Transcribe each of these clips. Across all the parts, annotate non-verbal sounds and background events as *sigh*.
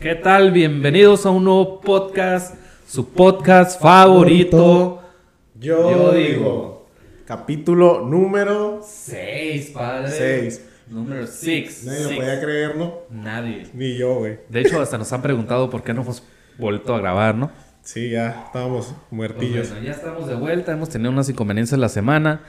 ¿Qué tal? Bienvenidos a un nuevo podcast, su podcast favorito. Yo, Yo digo, capítulo número 6, padre. 6. Número 6. Nadie lo podía creer, ¿no? Nadie. Ni yo, güey. De hecho, hasta nos han preguntado por qué no hemos vuelto a grabar, ¿no? Sí, ya estábamos Pues muertillos. bueno, ya estamos de vuelta, hemos tenido unas inconveniencias la semana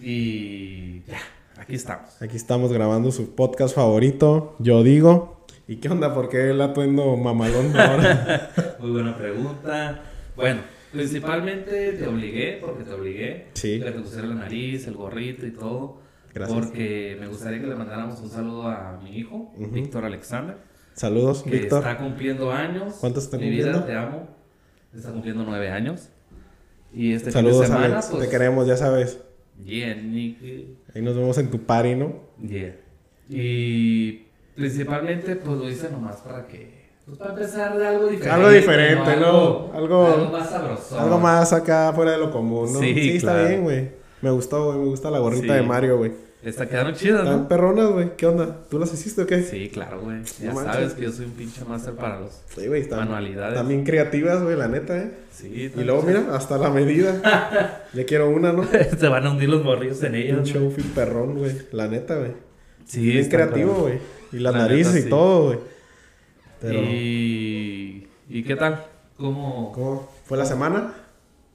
y ya, aquí estamos. Aquí estamos grabando su podcast favorito, Yo digo. ¿Y qué onda? ¿Por qué el atuendo mamalón ahora? *laughs* Muy buena pregunta. Bueno, principalmente te obligué, porque te obligué. Sí. Que te pusiera la nariz, el gorrito y todo. Gracias. Porque me gustaría que le mandáramos un saludo a mi hijo. Víctor Alexander, Saludos, que Víctor. está cumpliendo años. ¿Cuántos está Mi vida, cumpliendo? te amo. Está cumpliendo nueve años. Y este Saludos, fin de semana, Alex. pues. Te queremos, ya sabes. Yeah, Nicky. Ahí nos vemos en tu party, ¿no? Yeah. Y principalmente, pues lo hice nomás para que. Pues para empezar de algo diferente. Algo diferente, ¿no? Algo- algo más sabroso. Algo más acá fuera de lo común, ¿no? Sí, está claro. bien, güey. Me gustó, güey. Me gusta la gorrita Sí. de Mario, güey. Esta quedaron chidas, Están ¿no? perronas, güey. ¿Qué onda? ¿Tú las hiciste o qué? Sí, claro, güey. Ya manches. sabes que yo soy un pinche máster para los. Sí. Están, Manualidades. También creativas, güey, la neta, ¿eh? Sí, Y luego, mira, hasta la medida. *laughs* ya quiero una, ¿no? *laughs* Se van a hundir los morrillos en ellos. Un show perrón, güey. La neta, güey. Sí, Bien está creativo, güey. Y La neta, y todo, güey. Pero, Y. ¿Y qué tal? ¿Cómo.? ¿cómo fue la semana?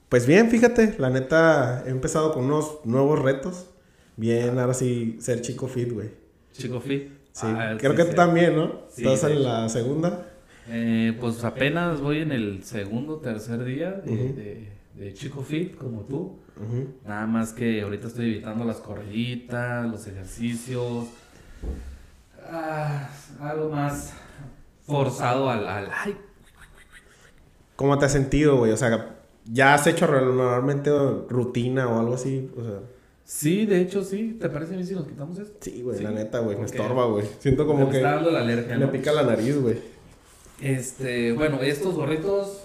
Pues bien, fíjate. La neta, he empezado con unos nuevos retos. Bien, ahora sí, ser chico fit, güey. Chico Fit? Sí. Ah, Creo sí, que sí. tú también, ¿no? Sí, Estás en la segunda. Eh, pues apenas voy en el segundo, tercer día de, de- de Chico Fit, como tú. Nada más que ahorita estoy evitando las corriditas, los ejercicios. Ah, algo más forzado al. al ay, ¿Cómo te has sentido, güey? O sea, ¿ya has hecho normalmente rutina o algo así? O sea, Sí, de hecho, sí. ¿Te parece bien si nos quitamos esto? sí, güey, Sí. la neta, güey. Me estorba, güey. Siento como Me que está dando la alergia, me ¿no? pica la nariz, güey. Este, bueno, estos gorritos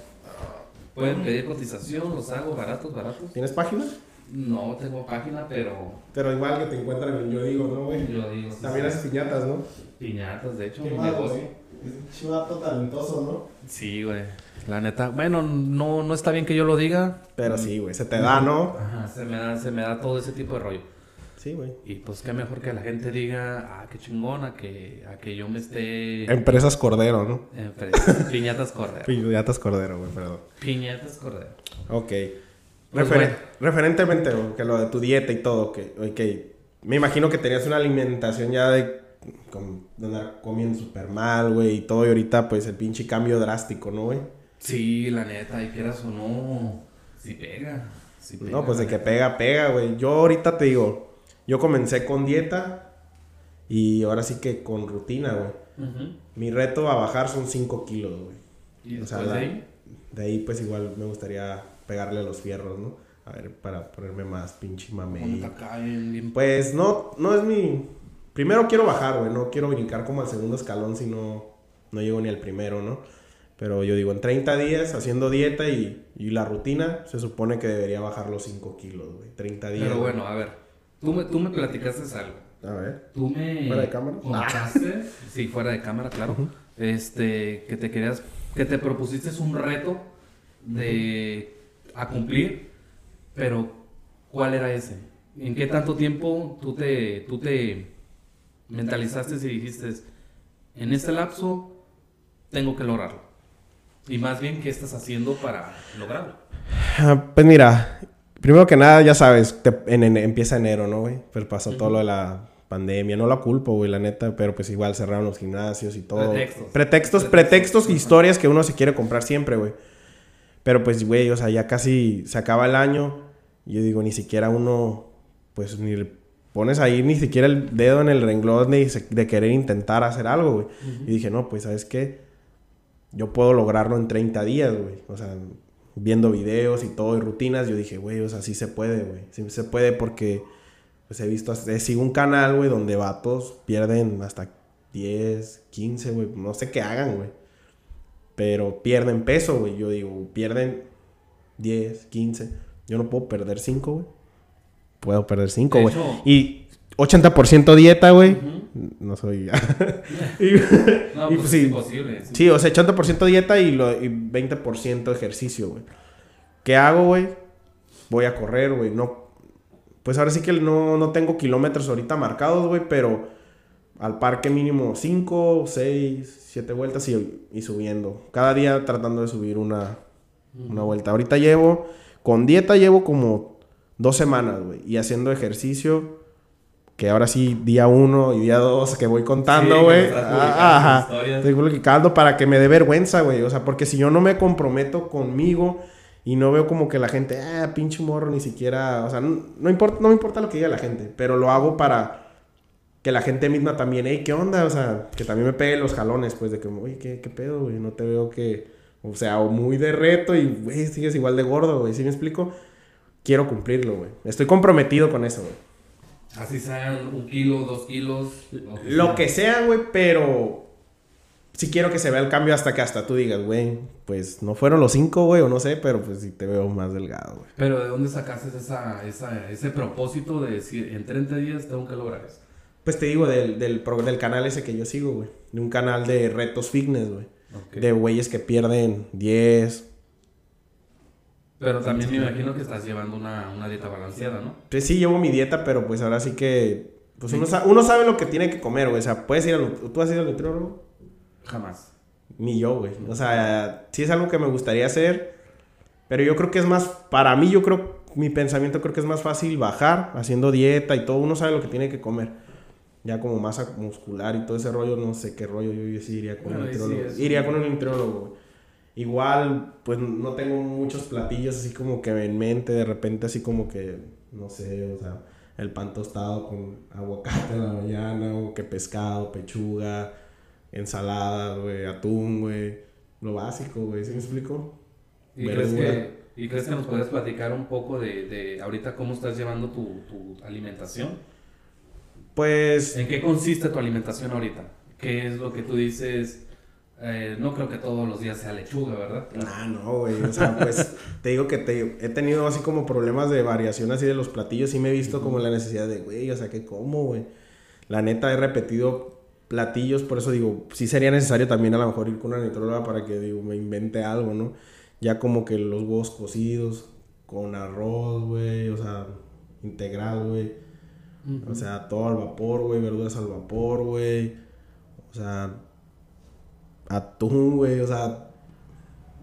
pueden pedir cotización, los hago baratos, baratos. ¿Tienes página? No tengo página, pero Pero igual que te encuentran en Yo Digo, ¿no, güey? yo digo. sí, También sí. haces piñatas, ¿no? piñatas, de hecho, Qué mi negocio. Es un chivato talentoso, ¿no? Sí, güey. La neta. Bueno, no, no está bien que yo lo diga. Pero sí, güey, se te da, ¿no? Ajá, se me da, se me da todo ese tipo de rollo. Sí, güey. Y pues qué mejor que la gente diga, ah, qué chingón, a que, a que yo me esté. Empresas Cordero, ¿no? fre- *laughs* Piñatas Cordero. Piñatas Cordero, güey, perdón. Piñatas Cordero. Ok. Pues bueno. Referentemente, güey, que lo de tu dieta y todo, que, ok. Me imagino que tenías una alimentación ya de, de andar comiendo súper mal, güey, y todo, y ahorita, pues, el pinche cambio drástico, ¿no, güey? Sí, la neta, y quieras o no, sí pega. sí pega, No, pues de que pega, pega, güey. Yo ahorita te digo, yo comencé con dieta y ahora sí que con rutina, güey. Mi reto a bajar son 5 kilos, güey. Y O sea, de ahí, De ahí, pues igual me gustaría pegarle a los fierros, ¿no? A ver, para ponerme más pinche mame. Pues no, no es mi. Primero quiero bajar, güey. No quiero brincar como al segundo escalón si no, no llego ni al primero, ¿no? Pero yo digo, en 30 días haciendo dieta y, y la rutina, se supone que debería bajar los 5 kilos, güey. 30 días. Pero bueno, a ver, tú me, tú me platicaste algo. A ver. Tú me ¿Fuera de cámara? contaste, *laughs* sí, fuera de cámara, claro, este, que te querías, que te propusiste un reto de a cumplir, pero ¿cuál era ese? ¿En qué tanto tiempo tú te, tú te mentalizaste y dijiste, en este lapso tengo que lograrlo? Y más bien, ¿qué estás haciendo para lograrlo? Ah, Pues mira, primero que nada, ya sabes, te- en, en- empieza enero, ¿no, güey? Pero pasó todo lo de la pandemia. No la culpo, güey, la neta, pero pues igual cerraron los gimnasios y todo. Pretextos. Pretextos, Pretextos. historias que uno se quiere comprar siempre, güey. Pero pues, güey, o sea, ya casi se acaba el año. Y yo digo, ni siquiera uno, pues ni pones ahí ni siquiera el dedo en el renglón de, de querer intentar hacer algo, güey. Y dije, no, pues, ¿sabes qué? Yo puedo lograrlo en 30 días, güey. O sea, viendo videos y todo y rutinas, yo dije, güey, o sea, sí se puede, güey. Sí se puede porque, pues he visto, sigo un canal, güey, donde vatos pierden hasta 10, 15, güey. No sé qué hagan, güey. Pero pierden peso, güey. Yo digo, pierden 10, 15. Yo no puedo perder 5, güey. Puedo perder 5, De güey. Y 80% dieta, güey. Ujú. no soy... *laughs* y, no, y pues, sí. es imposible. Sí. Sí, o sea, 80% dieta y, lo, y 20% ejercicio, güey. ¿Qué hago, güey? Voy a correr, güey. No, pues ahora sí que no, no tengo kilómetros ahorita marcados, güey, pero al parque mínimo 5, 6, 7 vueltas y, y subiendo. Cada día tratando de subir una, una vuelta. Ahorita llevo, con dieta llevo como dos semanas, güey. Y haciendo ejercicio, que ahora sí, día 1 y día 2 que voy contando, Sí, güey. que publicando Ah, ajá. historias. Estoy publicando para que me dé vergüenza, güey. O sea, porque si yo no me comprometo conmigo y no veo como que la gente, ah, pinche morro, ni siquiera. O sea, no, no importa, no me importa lo que diga la gente, pero lo hago para que la gente misma también, hey, ¿qué onda? O sea, que también me pegue los jalones, pues, de que, oye, ¿qué, qué pedo, güey? No te veo que. O sea, o muy de reto y, güey, sigues igual de gordo, güey. ¿Sí me explico? Quiero cumplirlo, güey. Estoy comprometido con eso, güey. Así sean un kilo, dos kilos. Lo que sea, güey, pero sí quiero que se vea el cambio hasta que hasta tú digas, güey, pues no fueron los cinco, güey, o no sé, pero pues sí te veo más delgado, güey. Pero ¿de dónde sacaste esa, esa, ese propósito de decir en 30 días tengo que lograr eso? Pues te digo, del, del, del canal ese que yo sigo, güey. De un canal de retos fitness, güey. De güeyes que pierden 10. Pero también me imagino que estás llevando una, una dieta balanceada, ¿no? Pues sí, llevo mi dieta, pero pues ahora sí que... Pues uno, sa- uno sabe lo que tiene que comer, güey. O sea, puedes ir al... ¿Tú has ido al nutriólogo? Jamás. Ni yo, güey. O sea, sí es algo que me gustaría hacer. Pero yo creo que es más. Para mí, yo creo. Mi pensamiento creo que es más fácil bajar haciendo dieta y todo. Uno sabe lo que tiene que comer. Ya como masa muscular y todo ese rollo, no sé qué rollo. Yo, yo sí iría con Bueno, un sí nutriólogo. es- Iría con un nutriólogo, güey. Igual, pues no tengo muchos platillos así como que en mente. De repente, así como que. No sé, o sea. El pan tostado con aguacate en la mañana. O que pescado, pechuga ensaladas, güey, atún, güey. Lo básico, güey, ¿sí me explico? ¿Y crees, que, ¿Y crees que nos puedes platicar un poco de, de ahorita cómo estás llevando tu, tu alimentación? Pues, ¿En qué consiste tu alimentación ahorita? ¿Qué es lo que tú dices? Eh, no creo que todos los días sea lechuga, ¿verdad? ah, no, güey, o sea, pues, *laughs* te digo que te, he tenido así como problemas de variación así de los platillos y me he visto como la necesidad de, güey, o sea, ¿qué como, güey? La neta, he repetido platillos, por eso digo, sí sería necesario también a lo mejor ir con una nitróloga para que, digo, me invente algo, ¿no? Ya como que los huevos cocidos con arroz, güey, o sea, integral, güey. O sea, todo al vapor, güey, verduras al vapor, güey. O sea, atún, güey, o sea,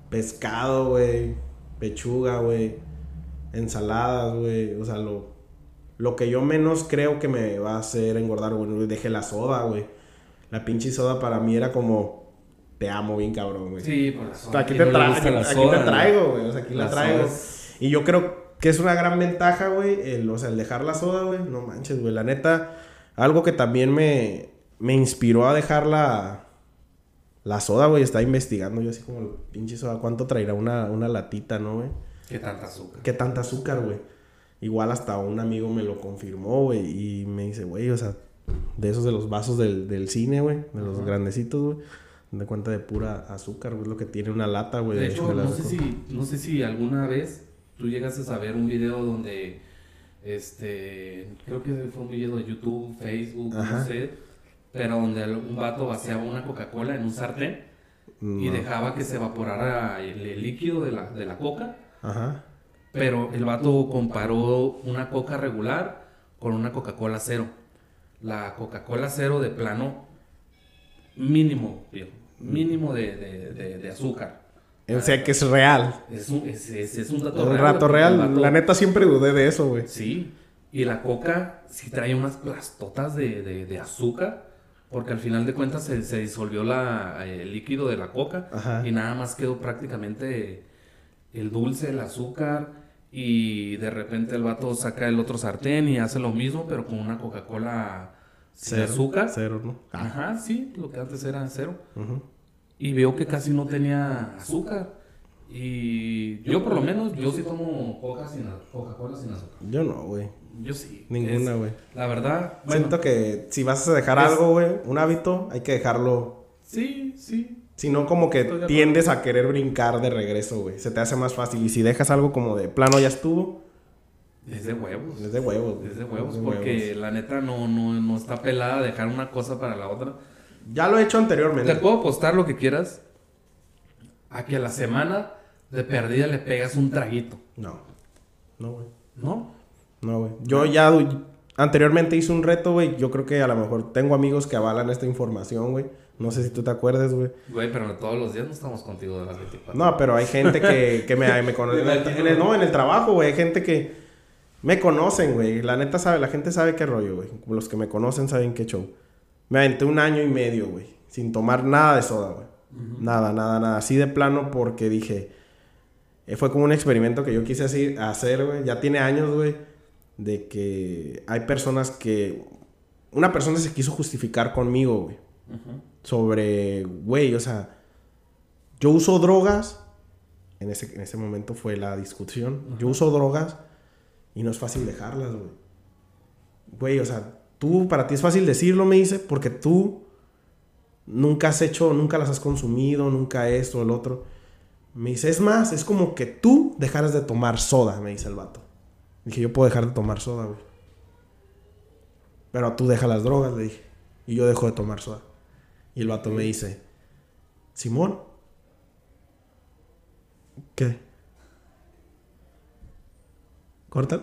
pescado, güey, pechuga, güey, ensaladas, güey, o sea, lo, lo que yo menos creo que me va a hacer engordar, güey, dejé la soda, güey. La pinche soda para mí era como, te amo bien cabrón, güey. Sí, por la soda. Aquí, ¿Quién te, no tra- aquí, la aquí soda, te traigo, güey, o sea, aquí la, La traigo. es- Y yo creo que es una gran ventaja, güey, el, o sea, el dejar la soda, güey. No manches, güey. La neta, algo que también me, me inspiró a dejar la, soda, güey. Estaba investigando yo así como, pinche soda, ¿cuánto traerá una, una latita, no, güey? ¿Qué tanta azúcar? ¿Qué tanta azúcar, güey? Igual hasta un amigo me lo confirmó, güey. Y me dice, güey, o sea, de esos de los vasos del, del cine, güey. De los grandecitos, güey. De cuenta de pura azúcar, güey. Lo que tiene una lata, güey. De hecho, de no sé, si, no sé si alguna vez tú llegaste a saber un video donde, este, creo que fue un video de YouTube, Facebook, Ajá. no sé, pero donde un vato vaciaba una Coca-Cola en un sartén y No. dejaba que se evaporara el, el líquido de la, de la coca, Ajá. pero el vato comparó una coca regular con una Coca-Cola cero. La Coca-Cola cero de plano mínimo, viejo, mínimo de, de- de- de azúcar. O sea que es real. Es un, es, es- es un dato Un real, rato real. vato- La neta siempre dudé de eso, güey. Sí. Y la coca sí trae unas plastotas de, de- de azúcar. Porque al final de cuentas se, se disolvió la, el líquido de la coca. Ajá. Y nada más quedó prácticamente el dulce, el azúcar. Y de repente el vato saca el otro sartén y hace lo mismo, pero con una Coca-Cola sin azúcar. Cero, ¿no? Ajá, sí, lo que antes era cero. Ujú. Y veo que casi no tenía azúcar. Y yo por lo menos, yo sí tomo Coca sin Coca-Cola sin azúcar. Yo no, güey. Yo sí. Ninguna, güey. La verdad, bueno, Siento que si vas a dejar Es- algo, güey, un hábito, hay que dejarlo. sí, sí. Si no, como que tiendes a querer brincar de regreso, güey. Se te hace más fácil. Y si dejas algo como de plano ya estuvo, Es de huevos. Es de huevos. Es de huevos, Es de porque huevos. la neta no, no, no está pelada dejar una cosa para la otra. Ya lo he hecho anteriormente. Te puedo apostar lo que quieras a que a la semana de perdida le pegas un traguito, No. No, güey. ¿no? No, güey. Yo ya anteriormente hice un reto, güey. Yo creo que a lo mejor tengo amigos que avalan esta información, güey. No sé si tú te acuerdas, güey. Güey, pero no todos los días no estamos contigo de las 24. No, pero hay gente que, que me, me conoce. En el, no, en el trabajo, güey. Hay gente que me conocen, güey. La neta sabe, la gente sabe qué rollo, güey. Los que me conocen saben qué show. Me aventé un año y medio, güey. Sin tomar nada de soda, güey. Nada, nada, nada. Así de plano porque dije... eh, fue como un experimento que yo quise así- hacer, güey. Ya tiene años, güey. De que hay personas que... Una persona se quiso justificar conmigo, güey sobre, güey, o sea, yo uso drogas, en ese, en ese momento fue la discusión, yo uso drogas y no es fácil dejarlas, güey. Güey, o sea, tú, para ti es fácil decirlo, me dice, porque tú nunca has hecho, nunca las has consumido, nunca esto el otro. Me dice, es más, es como que tú dejaras de tomar soda, me dice el vato. Dije, yo puedo dejar de tomar soda, güey. Pero tú deja las drogas, le dije. Y yo dejo de tomar soda. Y el vato me dice, Simón. ¿Qué? ¿Corta?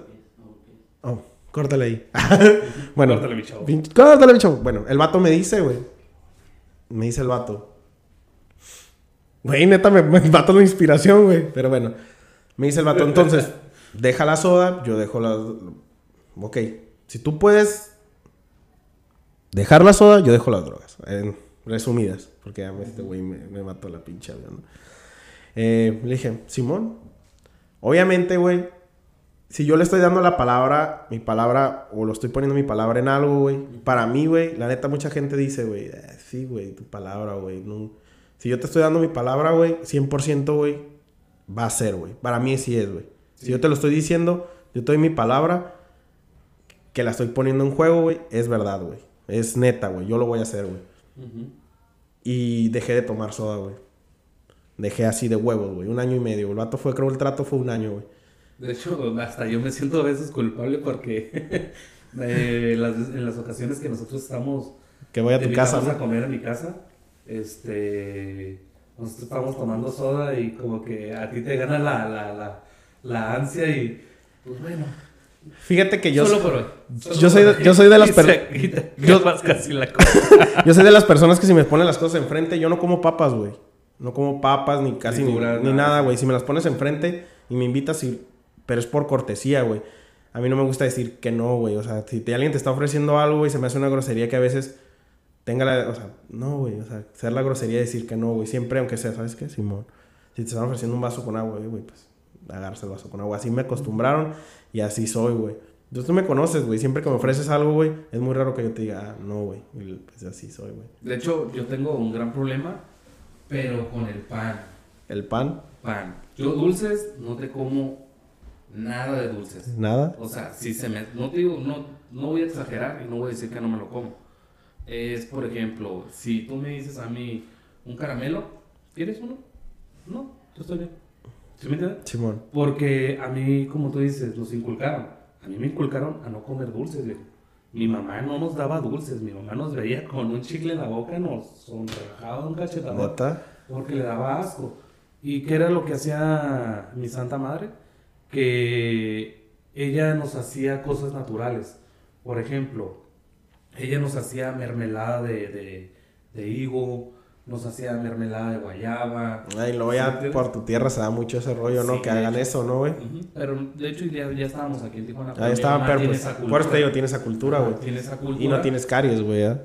Oh, córtale ahí. *laughs* bueno, Córtale, mi chavo. córtale, mi chavo. Bueno, el vato me dice, güey. Me dice el vato. Güey, neta, me, me- vato la inspiración, güey. Pero bueno, me dice el vato, *laughs* entonces, deja la soda, yo dejo la... Ok, si tú puedes dejar la soda, yo dejo las drogas. En resumidas, porque este güey me, me mató la pinche. ¿no? Eh, le dije, Simón, obviamente, güey, si yo le estoy dando la palabra, mi palabra, o lo estoy poniendo mi palabra en algo, güey, para mí, güey, la neta, mucha gente dice, güey, "Eh, sí, güey, tu palabra, güey. no". Si yo te estoy dando mi palabra, güey, 100%, güey, va a ser, güey. Para mí sí es, güey. Si yo te lo estoy diciendo, yo te doy mi palabra, que la estoy poniendo en juego, güey, es verdad, güey. Es neta, güey. Yo lo voy a hacer, güey. Y dejé de tomar soda, güey. Dejé así de huevos, güey. Un año y medio. El vato fue, creo, el trato fue un año, güey. De hecho, hasta yo me siento a veces culpable porque *laughs* eh, las- en las ocasiones que nosotros estamos Que voy a tu casa, a ¿no? comer a mi casa, este, nosotros estamos tomando soda y como que a ti te gana la, la, la, la ansia y pues bueno, Fíjate que yo, solo por hoy. Solo yo soy por de- hoy. yo soy de las Y per- se- y te yo- acabas casi la cosa. *laughs* yo soy de las personas que si me ponen las cosas enfrente, yo no como papas, güey. No como papas, ni casi ni, nada. güey. Si me las pones enfrente y me invitas, y... pero es por cortesía, güey. A mí no me gusta decir que no, güey. O sea, si te- alguien te está ofreciendo algo, güey, se me hace una grosería que a veces tenga la... O sea, no, güey. O sea, ser la grosería de decir que no, güey. Siempre, aunque sea, ¿sabes qué, Simón? Si te están ofreciendo un vaso con agua, güey, pues agarras el vaso con agua. Así me acostumbraron y así soy, güey. Entonces tú me conoces, güey. Siempre que me ofreces algo, güey, es muy raro que yo te diga, ah, no, güey. Pues así soy, güey. De hecho, yo tengo un gran problema, pero con el pan. El pan, Pan. Yo dulces no te como nada de dulces. nada. O sea, si se me... No te digo, no, no voy a exagerar y no voy a decir que no me lo como. Es, por ejemplo, si tú me dices a mí un caramelo, ¿quieres uno? No, yo estoy bien. ¿Sí me entiendes? Simón. Porque a mí, como tú dices, nos inculcaron. A mí me inculcaron a no comer dulces, viejo. Mi mamá no nos daba dulces, mi mamá nos veía con un chicle en la boca, nos sonrojaba un cachetador ¿Neta? porque le daba asco. ¿Y qué era lo que hacía mi santa madre? Que ella nos hacía cosas naturales. Por ejemplo, ella nos hacía mermelada de, de, de higo, nos hacía mermelada de guayaba. Ay, luego ¿Sí ya entiendes? por tu tierra se da mucho ese rollo, ¿no? Sí, que hagan hecho. eso, ¿no, güey? Pero de hecho ya, ya estábamos aquí en Tijuana. Ahí estaban, mamá pero pues, por eso te digo, tiene esa cultura, güey. Tiene esa cultura. Y no tienes caries, güey, ¿eh?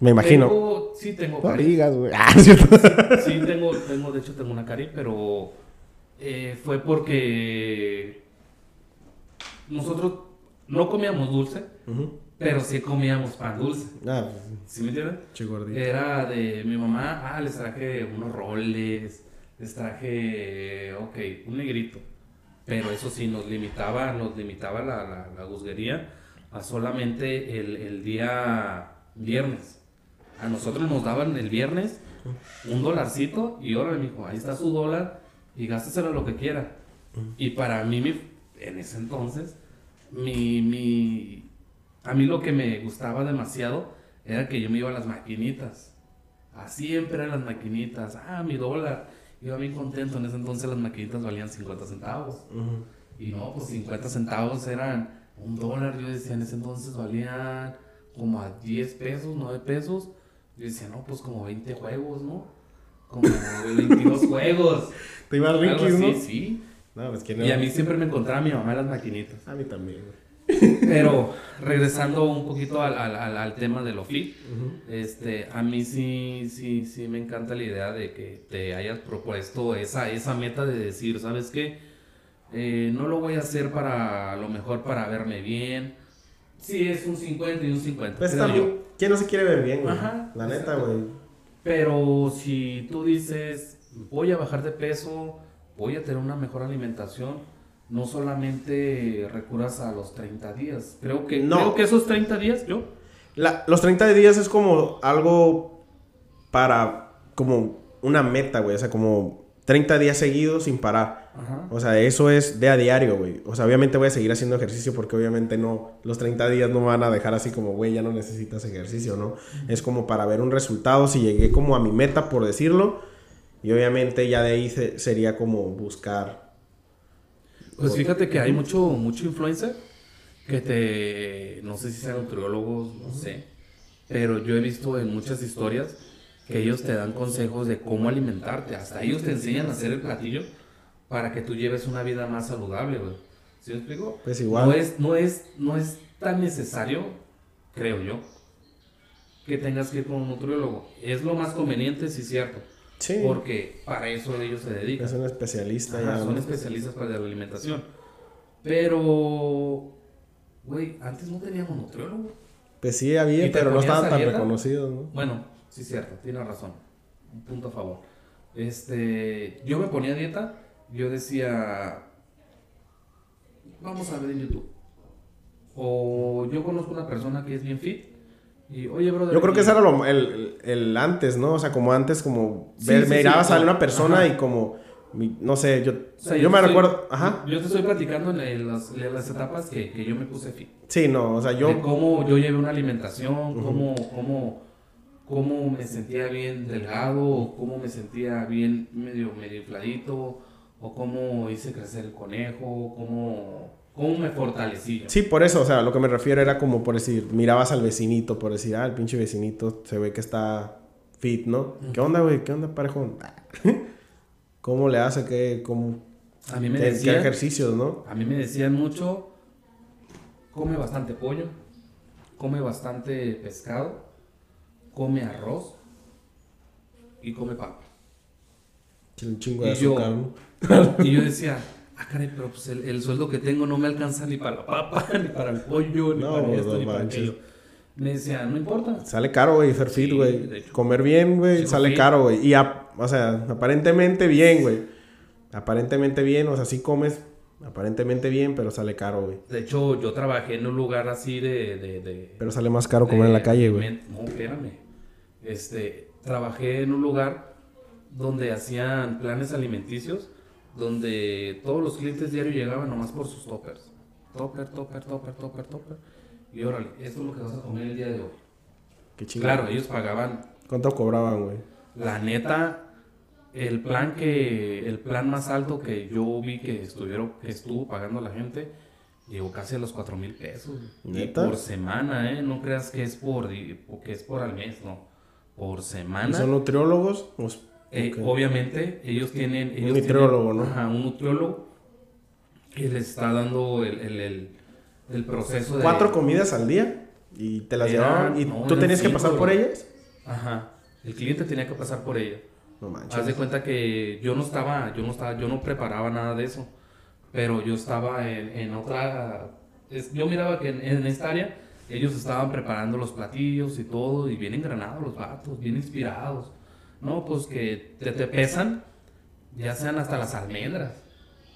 Me imagino. Tengo- sí, tengo caries. güey. *laughs* Ah, cierto. Sí, tengo, tengo, de hecho tengo una cari, pero eh, fue porque nosotros no comíamos dulce, Ujú. Pero sí comíamos pan dulce. Ah, ¿Sí me gordito. Era de mi mamá, ah, les traje unos roles, les traje, ok, un negrito. Pero eso sí, nos limitaba, nos limitaba la, la, la guzguería a solamente el, el día viernes. A nosotros nos daban el viernes un dolarcito y ahora mijo, ahí está su dólar y gásteselo lo que quiera. Y para mí, mi- en ese entonces, mi, mi, a mí lo que me gustaba demasiado era que yo me iba a las maquinitas. Así siempre eran las maquinitas. Ah, mi dólar. Iba bien contento. En ese entonces las maquinitas valían 50 centavos. Y no, pues 50 centavos eran un dólar. Yo decía, en ese entonces valían como a 10 pesos, 9 pesos. Yo decía, no, pues como 20 juegos, ¿no? Como 22 *laughs* juegos. ¿Te Algo Ricky, así, no? sí. No, pues que no. Y a mí siempre me encontraba mi mamá en las maquinitas. A mí también, güey. Pero regresando un poquito al, al, al, al tema de lo flip, este, a mí sí, sí, sí me encanta la idea de que te hayas propuesto esa, esa meta de decir, ¿sabes qué? Eh, no lo voy a hacer para a lo mejor para verme bien. Sí, es un 50 y un 50. Pues también. ¿quién no se quiere ver bien, güey? Ajá, La neta, güey. Pero si tú dices, voy a bajar de peso, voy a tener una mejor alimentación, no solamente recurras a los 30 días. Creo que, No. creo que esos 30 días, yo, La- los 30 días es como algo para, como una meta, güey. O sea, como 30 días seguidos sin parar. Ajá. O sea, eso es de a diario, güey. O sea, obviamente voy a seguir haciendo ejercicio porque obviamente no, los 30 días no me van a dejar así como, güey, ya no necesitas ejercicio, ¿no? Es como para ver un resultado, si llegué como a mi meta, por decirlo. Y obviamente ya de ahí se- sería como buscar. Pues fíjate que hay mucho, mucho influencer que te, no sé si sean nutriólogos, no sé, pero yo he visto en muchas historias que ellos te dan consejos de cómo alimentarte, hasta ellos te enseñan a hacer el platillo para que tú lleves una vida más saludable, güey. ¿Sí me explico? Pues igual. No es, no es, no es tan necesario, creo yo, que tengas que ir con un nutriólogo. Es lo más conveniente, sí cierto, Sí. porque para eso ellos se dedican. Es un especialista Ajá, ya. son ¿no? especialistas para la alimentación. Pero, güey, antes no teníamos nutriólogo. Pues sí ¿Y había, pero no estaban a tan reconocidos, ¿no? Bueno, sí es cierto, tienes razón. Un punto a favor. Este, yo me ponía a dieta, yo decía, vamos a ver en YouTube. O yo conozco una persona que es bien fit y, oye, brother. Yo creo que ese era lo- el, el antes, ¿no? O sea, como antes, como Sí, ver, sí, mirabas sí, a una persona ajá. y como, no sé, yo, o sea, yo te me estoy- recuerdo, ajá. Yo te estoy platicando en, en las, en las etapas que, que yo me puse fit. Sí, no, o sea, de yo, cómo yo llevé una alimentación, cómo, cómo, cómo me sentía bien delgado, o cómo me sentía bien medio, medio infladito, o cómo hice crecer el conejo, cómo, cómo me fortalecí. sí, por eso, o sea, lo que me refiero era como por decir, mirabas al vecinito, por decir, ah, el pinche vecinito se ve que está fit, ¿no? ¿Qué onda, güey? ¿Qué onda, parejón? *laughs* ¿Cómo le hace? ¿Qué, cómo, A mí me qué- decían, ejercicios, no? a mí me decían mucho, come bastante pollo, come bastante pescado, come arroz y come papa. Un chingo de Y yo- azúcar, ¿no? Y yo decía, ah, caray, pero pues el, el sueldo que tengo no me alcanza ni para la papa, *laughs* ni para el pollo, ni No, para esto, no ni para aquello. Me decía, no importa. Sale caro, güey, ser fit, güey. Comer bien, güey, Sí, sale caro, güey. Y, ap- o sea, aparentemente bien, güey. Aparentemente bien, o sea, sí comes aparentemente bien, pero sale caro, güey. De hecho, yo trabajé en un lugar así de... de, de Pero sale más caro comer en la calle, güey. No, espérame. Este, trabajé en un lugar donde hacían planes alimenticios, donde todos los clientes diarios llegaban nomás por sus toppers. Topper, topper, topper, topper, topper. Y órale, esto es lo que vas a comer el día de hoy. Qué. Claro, ellos pagaban ¿Cuánto cobraban, güey? La neta, el plan que, el plan más alto que yo vi que estuvieron, que estuvo pagando la gente, llegó casi a los cuatro mil pesos. Y ¿Neta? por semana, eh, no creas que es por, que es por al mes, no. Por ¿Y semana. son nutriólogos? Pues, Eh. Obviamente, ellos tienen. Ellos nutriólogo, ¿no? Ajá, un nutriólogo que les está dando el, el, el, el proceso de. ¿Cuatro comidas al día? ¿Y te las llevaban? ¿Y no, tú tenías que pasar por ellas? Ajá. El cliente tenía que pasar por ella. No Haz de manches. cuenta que yo no estaba, yo no estaba, yo no preparaba nada de eso, pero yo estaba en, en otra, es- yo miraba que en, en esta área ellos estaban preparando los platillos y todo y bien engranados los vatos, bien inspirados, no, pues que te, te pesan, ya sean hasta las almendras,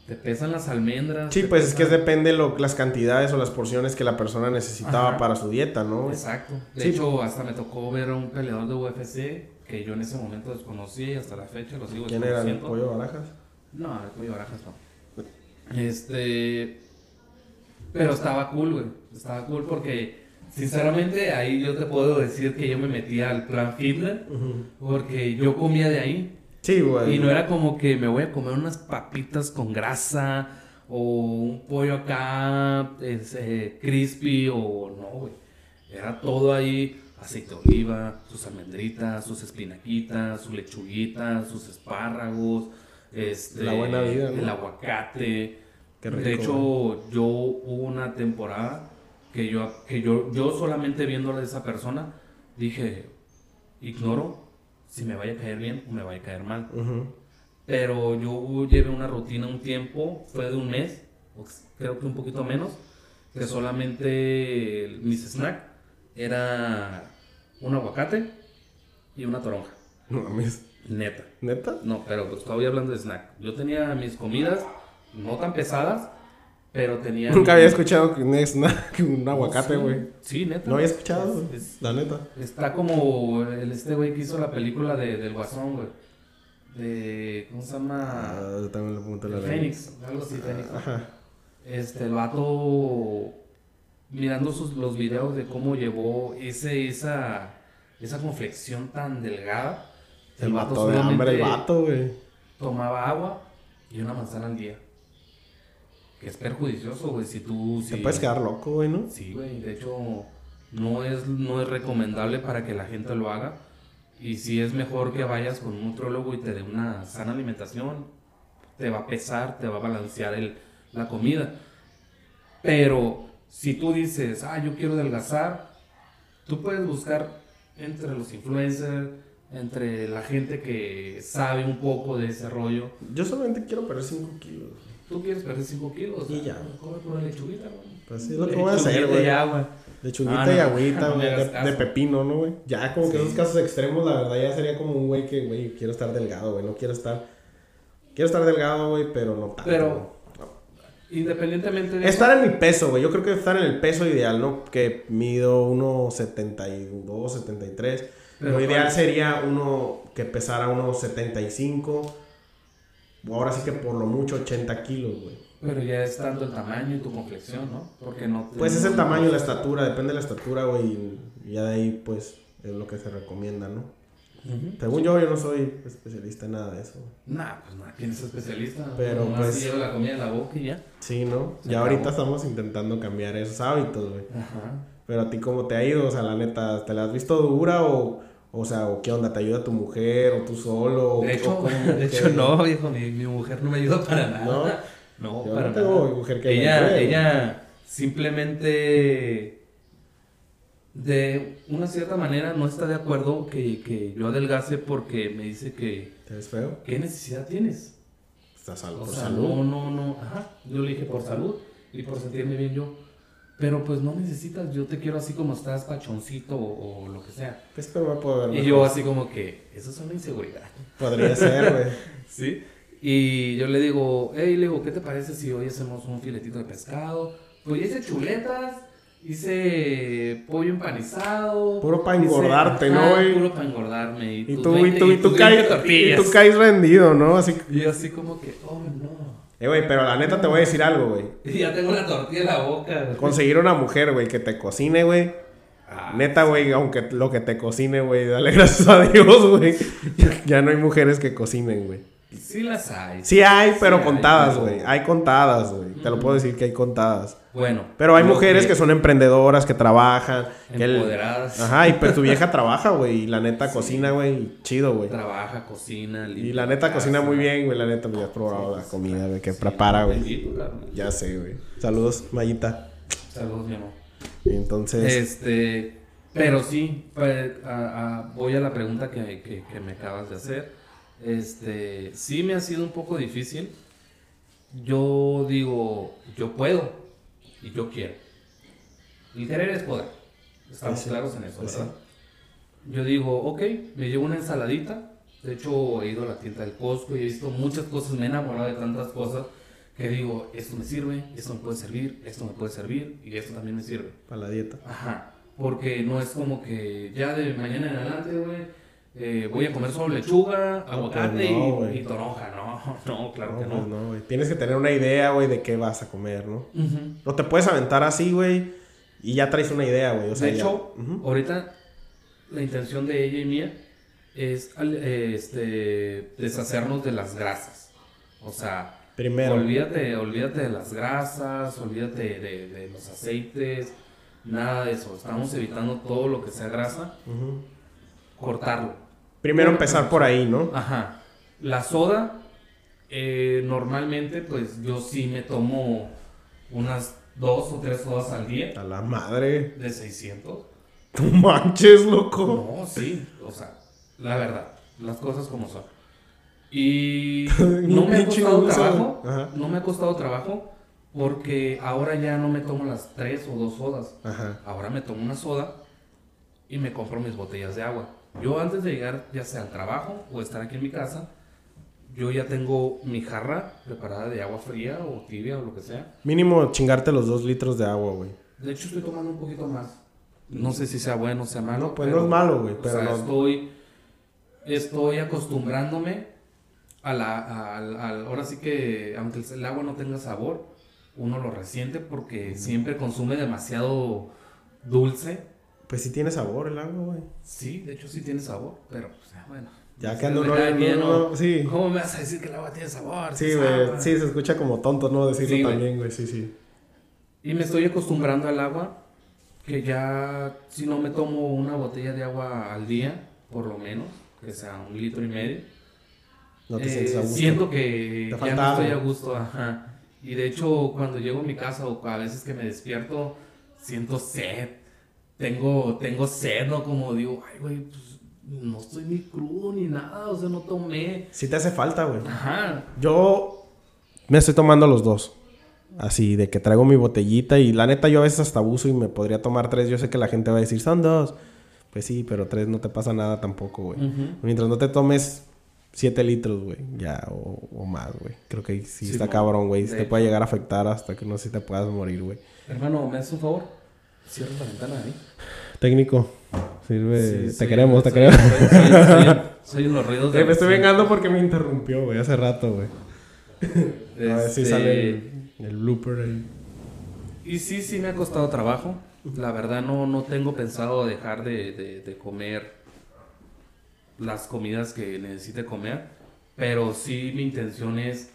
te pesan las almendras. Sí, pues es que depende lo, las cantidades o las porciones que la persona necesitaba Ajá. para su dieta, ¿no? Exacto. De Sí. hecho, hasta me tocó ver a un peleador de UFC que yo en ese momento desconocí y hasta la fecha lo sigo ¿Quién era el pollo barajas? No, el pollo barajas no. Este. Pero estaba cool, güey. Estaba cool porque, sinceramente, ahí yo te puedo decir que yo me metía al plan fitness porque yo comía de ahí. Sí, güey. Y no era como que me voy a comer unas papitas con grasa o un pollo acá es, eh, crispy o no, güey. Era todo ahí, aceite de oliva, sus almendritas, sus espinaquitas, su lechuguita, sus espárragos, este, La buena vida, ¿no? el aguacate. Qué rico, de hecho, yo hubo una temporada que yo, que yo, yo solamente viendo a esa persona, dije, ignoro si me vaya a caer bien o me vaya a caer mal. Ujú. Pero yo llevé una rutina un tiempo, fue de un mes, creo que un poquito menos, que solamente mis snacks era un aguacate y una toronja. No mames. Neta. ¿Neta? No, pero pues estoy hablando de snack. Yo tenía mis comidas no tan pesadas, pero tenía... Nunca había escuchado que un snack, *laughs* un aguacate, Sí, güey. Sí, neta. No había escuchado, güey. Es- La neta. Está como el, este güey que hizo la película de, del Guasón, güey. De... ¿Cómo se llama? Ah, también le apunto la El. Fénix, algo así, Fénix. ¿no? Ajá. Este, el vato mirando sus, los videos de cómo llevó ese, esa, esa conflexión tan delgada. Se mató de hambre el vato, güey. tomaba agua y una manzana al día. Que es perjudicioso, güey, si tú... Te si- puedes quedar loco, güey, ¿no? Sí, güey, de hecho no es, no es recomendable para que la gente lo haga. Y si es mejor que vayas con un nutriólogo y te dé una sana alimentación. Te va a pesar, te va a balancear el, la comida. Pero si tú dices, ah, yo quiero adelgazar, tú puedes buscar entre los influencers, entre la gente que sabe un poco de ese rollo. Yo solamente quiero perder 5 kilos. Tú quieres perder 5 kilos. Y ya. Come pura lechuguita, güey. Pues sí, es lo que voy a hacer, Lechuguita güey. Lechuguita Ah, no, y agüita, *laughs* no güey. hagas de, de pepino, ¿no, güey? Ya, como que Sí. esos casos extremos, la verdad, ya sería como un güey que, güey, quiero estar delgado, güey. No quiero estar. Quiero estar delgado, güey, pero no tanto. Pero-. Independientemente de Estar en mi peso, güey. Yo creo que estar en el peso ideal, ¿no? Que mido 1,72, 73. Pero Lo ideal sería uno que pesara unos 75. Ahora sí que por lo mucho 80 kilos, güey. Pero ya es tanto el tamaño y tu complexión, ¿no? Porque no... Pues es el tamaño y la estatura, depende de la estatura, güey. Y ya de ahí, pues, es lo que se recomienda, ¿no? Según yo, yo no soy especialista en nada de eso. Nah, pues nada, ¿quién es especialista? Pero, Nomás pues- lleva la comida en la boca y ya. Sí, ¿no? Se Ya acabó. ahorita estamos intentando cambiar esos hábitos, güey. Ajá. Pero a ti, ¿cómo te ha ido? O sea, la neta, ¿te la has visto dura o, o sea, o qué onda? ¿Te ayuda tu mujer o tú solo? o- De o hecho, cómo? *laughs* de hecho no, viejo, mi, mi mujer no me ayuda para nada. ¿No? No, Yo para no tengo nada. mujer que ella, ella simplemente de una cierta manera no está de acuerdo que, que yo adelgace porque me dice que ¿Te ves feo? ¿qué necesidad tienes? Estás por sea, salud. no, no, no, ajá. Yo le dije por salud y por sentirme bien yo. Pero pues no necesitas, yo te quiero así como estás, pachoncito o, o lo que sea. Pero me puedo ver Y mejor. yo así como que, eso es una inseguridad. Podría ser, güey. *laughs* ¿Sí? Y yo le digo, hey, le digo, ¿qué te parece si hoy hacemos un filetito de pescado? Pues hice chuletas, hice pollo empanizado. Puro pa' hice- engordarte, ¿no, güey? Puro para engordarme. Y, Y tú, y 20 tú, y tú, tus caes, 20 y tortillas. tú caes rendido, ¿no? Así. Y así como que, oh no. Eh, güey, pero la neta te voy a decir algo, güey. *laughs* Ya tengo la tortilla en la boca. güey. Conseguir una mujer, güey, que te cocine, güey. Ah, Neta, güey, aunque lo que te cocine, güey, dale *laughs* gracias a Dios, güey. *laughs* Ya no hay mujeres que cocinen, güey. Sí las hay. Sí hay, pero contadas, güey. Hay contadas, güey. Te lo puedo decir que hay contadas. Bueno. Pero hay mujeres que son emprendedoras, que trabajan. Que el- Empoderadas. Ajá, y pues tu vieja trabaja, güey. Y la neta *laughs* cocina, güey. y Chido, güey. Trabaja, cocina. Y la neta casa. cocina muy bien, güey. La neta, ya has probado la comida, güey, que prepara, güey. Ya sé, güey. Saludos, Mayita. Saludos, mi amor. Entonces, Este, pero sí, pues, a- a- voy a la pregunta que, que- que me acabas de hacer. Este, sí me ha sido un poco difícil. Yo digo, yo puedo y yo quiero. El querer es poder. Estamos Sí, claros en eso, sí. ¿verdad? Yo digo, ok, me llevo una ensaladita. De hecho, he ido a la tienda del Costco y he visto muchas cosas, me he enamorado de tantas cosas que digo, esto me sirve, esto me puede servir, esto me puede servir y esto también me sirve. para la dieta. Ajá, porque no es como que ya de mañana en adelante, güey, eh, voy a comer solo lechuga, aguacate pues no, y- toronja. No, *laughs* no, claro No, que pues no. no, güey. Tienes que tener una idea, güey, de qué vas a comer, ¿no? No te puedes aventar así, güey, y ya traes una idea, güey. O sea, de ya- hecho, ahorita la intención de ella y mía es este, deshacernos de las grasas. O sea, Primero. olvídate, olvídate de las grasas, olvídate de, de los aceites, nada de eso. Estamos evitando todo lo que sea grasa, cortarlo. Primero empezar por ahí, ¿no? Ajá. La soda, eh, normalmente, pues yo sí me tomo unas dos o tres sodas al día A la madre. de 600. No manches, loco. No, sí, o sea, la verdad, las cosas como son. Y *laughs* no me ha costado trabajo, Ajá. no me ha costado trabajo porque ahora ya no me tomo las tres o dos sodas. Ajá. Ahora me tomo una soda y me compro mis botellas de agua. Yo antes de llegar ya sea al trabajo o estar aquí en mi casa, yo ya tengo mi jarra preparada de agua fría o tibia o lo que sea. Mínimo chingarte los dos litros de agua, güey. De hecho estoy tomando un poquito más. No sé si sea bueno o sea malo. No, pues no es malo, güey, o pero sea, no- estoy, estoy acostumbrándome a la, al- al- ahora sí que aunque el agua no tenga sabor, uno lo resiente porque siempre consume demasiado dulce. Pues sí tiene sabor el agua, güey. Sí, de hecho sí tiene sabor, pero pues, bueno. Ya que ando no, no, no, sí. ¿Cómo me vas a decir que el agua tiene sabor? Sí, güey. Sí, se escucha como tonto, ¿no? Decirlo Sí, también, güey. Sí, sí. Y me estoy acostumbrando al agua, que ya si no me tomo una botella de agua al día, por lo menos, que sea un litro y medio, No te eh, sientes a gusto. siento que Te ya no estoy a gusto. Ajá. Y de hecho, cuando llego a mi casa o a veces que me despierto, siento sed. Tengo, tengo sed, ¿no? Como digo, ay, güey, pues no estoy ni crudo ni nada, o sea, no tomé. Sí te hace falta, güey. Ajá. Yo me estoy tomando los dos. Así, de que traigo mi botellita y la neta yo a veces hasta abuso y me podría tomar tres. Yo sé que la gente va a decir, son dos. Pues sí, pero tres no te pasa nada tampoco, güey. Mientras no te tomes siete litros, güey, ya, o, o más, güey. Creo que sí, Sí, está no. cabrón, güey. Sí te puede llegar a afectar hasta que no sé si te puedas morir, güey. Hermano, ¿me haces un favor? Cierra la ventana ahí. Técnico, sirve. Sí, te queremos, te soy- queremos. Soy, soy- soy- soy los ruidos Eh, me estoy vengando porque me interrumpió, güey, hace rato, güey. *laughs* A ver si Este, sale el, el blooper ahí. Y sí, sí me ha costado trabajo. La verdad no, no tengo pensado dejar de, de- de comer las comidas que necesite comer. Pero sí mi intención es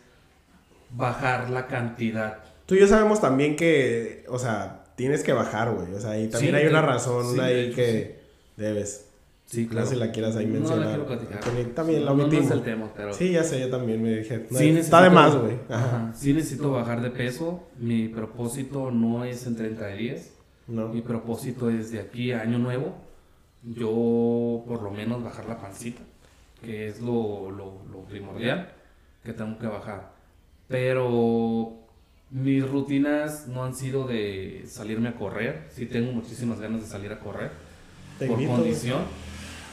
bajar la cantidad. Tú y yo sabemos también que, o sea, tienes que bajar, güey. O sea, y también Sí, hay una razón sí, ahí hecho, que debes. Sí, No claro. sé si la quieras ahí No mencionar. la quiero platicar. También, la No, no, no es omitimos. el tema, pero... Sí, ya sé, yo también me dije. no, Sí está de necesito- más, güey. Ajá. Ajá. Sí necesito bajar de peso. Mi propósito no es en 30 días. No. Mi propósito es de aquí a año nuevo, yo por lo menos bajar la pancita, que es lo, lo- lo primordial que tengo que bajar. Pero mis rutinas no han sido de salirme a correr, sí tengo muchísimas ganas de salir a correr, Te por invito, condición.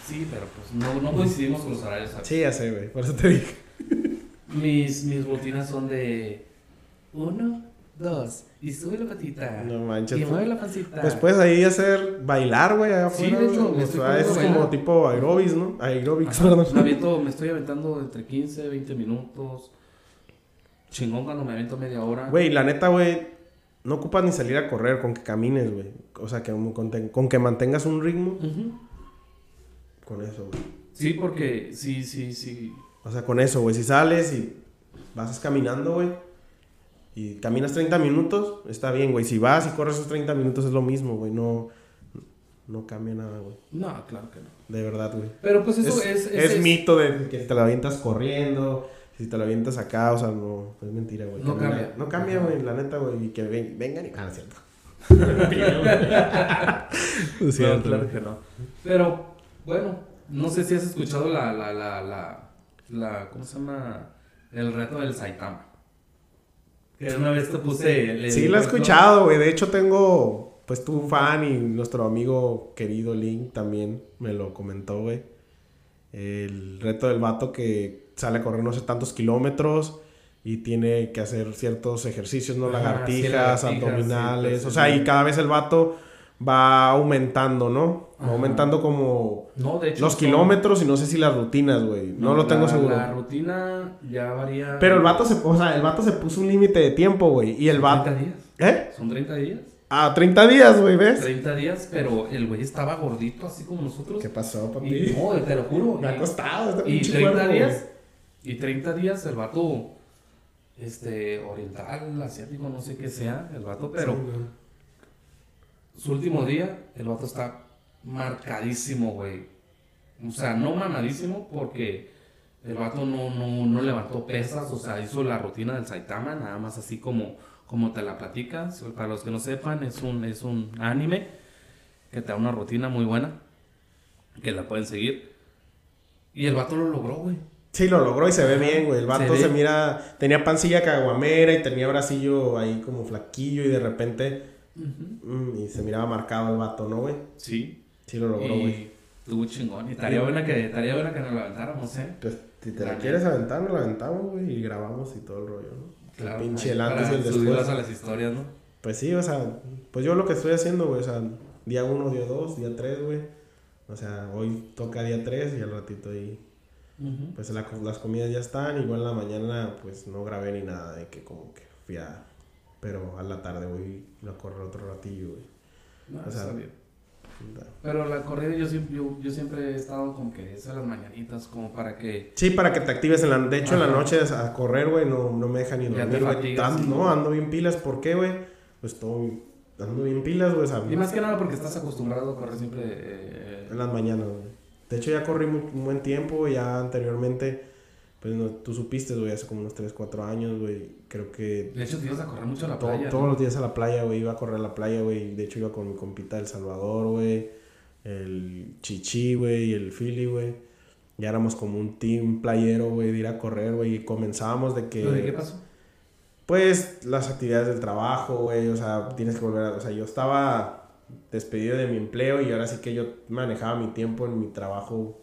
Sí, pero pues no, no coincidimos con los horarios. ¿sabes? Sí, ya sé, güey. Por eso te dije. *laughs* Mis, mis rutinas son de uno, dos, y sube la patita. No manches. Y mueve la pancita. Pues puedes ahí hacer bailar, güey, allá Sí, afuera. de hecho, me O sea, es como tipo aerobics, ¿no? Aerobics, perdón. Me, aviento- me estoy aventando entre 15, 20 minutos. Chingón cuando me aviento media hora. Güey, la neta, güey, no ocupas ni salir a correr con que camines, güey. O sea, que con, con que mantengas un ritmo, con eso, güey. Sí, porque sí, sí, sí. O sea, con eso, güey. Si sales y vas caminando, güey, y caminas 30 minutos, está bien, güey. Si vas y corres esos 30 minutos es lo mismo, güey. No, no cambia nada, güey. No, claro que no. De verdad, güey. Pero pues eso es, es. es es- mito de que te la avientas corriendo, si te la avientas acá, o sea, no, es mentira, güey. No cambia. No cambia, güey, la neta, güey, y que ven- vengan y... Ah, no es cierto. *laughs* No, Es cierto, claro que no. Pero, bueno, no sé si has escuchado la, la, la, la, la ¿cómo se llama? El reto del Saitama. Que una vez te puse... el- Sí, lo he escuchado, güey. De hecho, tengo, pues, tu fan y nuestro amigo querido Link también me lo comentó, güey. El reto del vato que sale a correr no sé tantos kilómetros y tiene que hacer ciertos ejercicios, ¿no? Sí, Lagartijas, abdominales. sí, o sea, y cada vez el vato, va aumentando, ¿no? Va Ajá. aumentando como No, de hecho. los son- kilómetros y no sé si las rutinas, güey. No, lo tengo seguro. La rutina ya varía. Pero el vato se, o sea, el vato se puso un límite de tiempo, güey. Y el vato... 30 días. ¿Eh? Son 30 días. Ah, 30 días, güey, ¿ves? 30 días, pero el güey estaba gordito, así como nosotros. ¿Qué pasó, Y, papi? no, te lo juro. Me ha costado este Y pinche 30 cuerpo, días. Y 30 días el vato. Este, oriental, asiático, no sé qué sea, el vato, pero su último día, el vato está marcadísimo, güey. O sea, no mamadísimo porque el vato no, no, no levantó pesas, o sea, hizo la rutina del Saitama, nada más así como, como te la platicas. Para los que no sepan, es un, es un anime que te da una rutina muy buena, que la pueden seguir. Y el vato lo logró, güey. Sí, lo logró y se ve bien, güey. El vato Se se, mira... Tenía pancilla caguamera y tenía bracillo ahí como flaquillo y de repente... mm, y se miraba marcado el vato, ¿no, güey? Sí. Sí lo logró, güey. Estuvo chingón. Y estaría buena que, estaría buena que nos levantáramos, ¿eh? Pues, si te la La quieres aventar, nos la aventamos, güey. Y grabamos y todo el rollo, ¿no? el pinche el antes y el después. a las historias, ¿no? Pues sí, o sea... Pues yo lo que estoy haciendo, güey. O sea, día uno, día dos, día tres, güey. O sea, hoy toca día tres y al ratito ahí... Pues la- las comidas ya están, igual en la mañana pues no grabé ni nada de que como que fui a... Pero a la tarde voy a correr otro ratillo, güey. No, O sea, está bien. Pero la corrida yo siempre, yo, yo siempre he estado como que es a las mañanitas, como para que... Sí, para que te actives en la... De hecho, en la Ajá. noche a correr, güey, no, no me deja ni dormir, güey. sí. No, ando bien pilas. ¿Por qué, güey? Pues todo... Ando bien pilas, güey. Y más que nada porque estás acostumbrado a correr siempre... eh, En las mañanas, güey. De hecho, ya corrí un buen tiempo, ya anteriormente... Pues no, tú supiste, güey, hace como unos 3, 4 años, güey. Creo que de hecho, te ibas a correr mucho a la To- playa. todos ¿no? los días a la playa, güey. Iba a correr a la playa, güey. De hecho, iba con mi compita del Salvador, güey. El Chichi, güey. Y el Philly, güey. Ya éramos como un team playero, güey, de ir a correr, güey. Y comenzábamos de que... ¿Pero de qué pasó? Pues las actividades del trabajo, güey. O sea, tienes que volver a... O sea, yo estaba despedido de mi empleo y ahora sí que yo manejaba mi tiempo en mi trabajo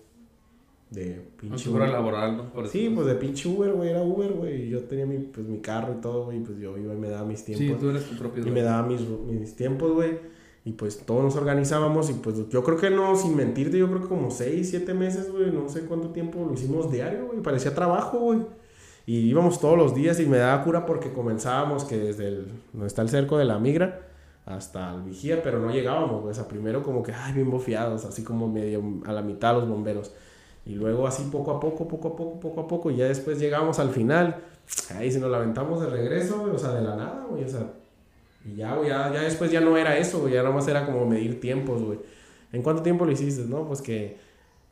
de pinche... Uber. laboral, ¿no? Por Sí, pues de pinche Uber, güey. Era Uber, güey. y Yo tenía mi, pues, mi carro y todo, güey. Pues yo iba y me daba mis tiempos. Sí, tú eres tu propio... Y me daba mis, mis tiempos, güey. Y pues todos nos organizábamos y pues yo creo que no, sin mentirte, yo creo que como 6, 7 meses, güey, no sé cuánto tiempo lo hicimos diario, güey. Parecía trabajo, güey. Y íbamos todos los días y me daba cura porque comenzábamos que desde el, donde está el cerco de la migra hasta el vigía, pero no llegábamos. O sea, primero como que, ay, bien bofiados, así como medio a la mitad los bomberos. Y luego así poco a poco, poco a poco, poco a poco, y ya después llegamos al final. Ahí se nos la aventamos de regreso, o sea, de la nada, güey, o sea, y ya, güey, ya, ya después ya no era eso, güey, ya nada más era como medir tiempos, güey. ¿En cuánto tiempo lo hiciste, no? Pues que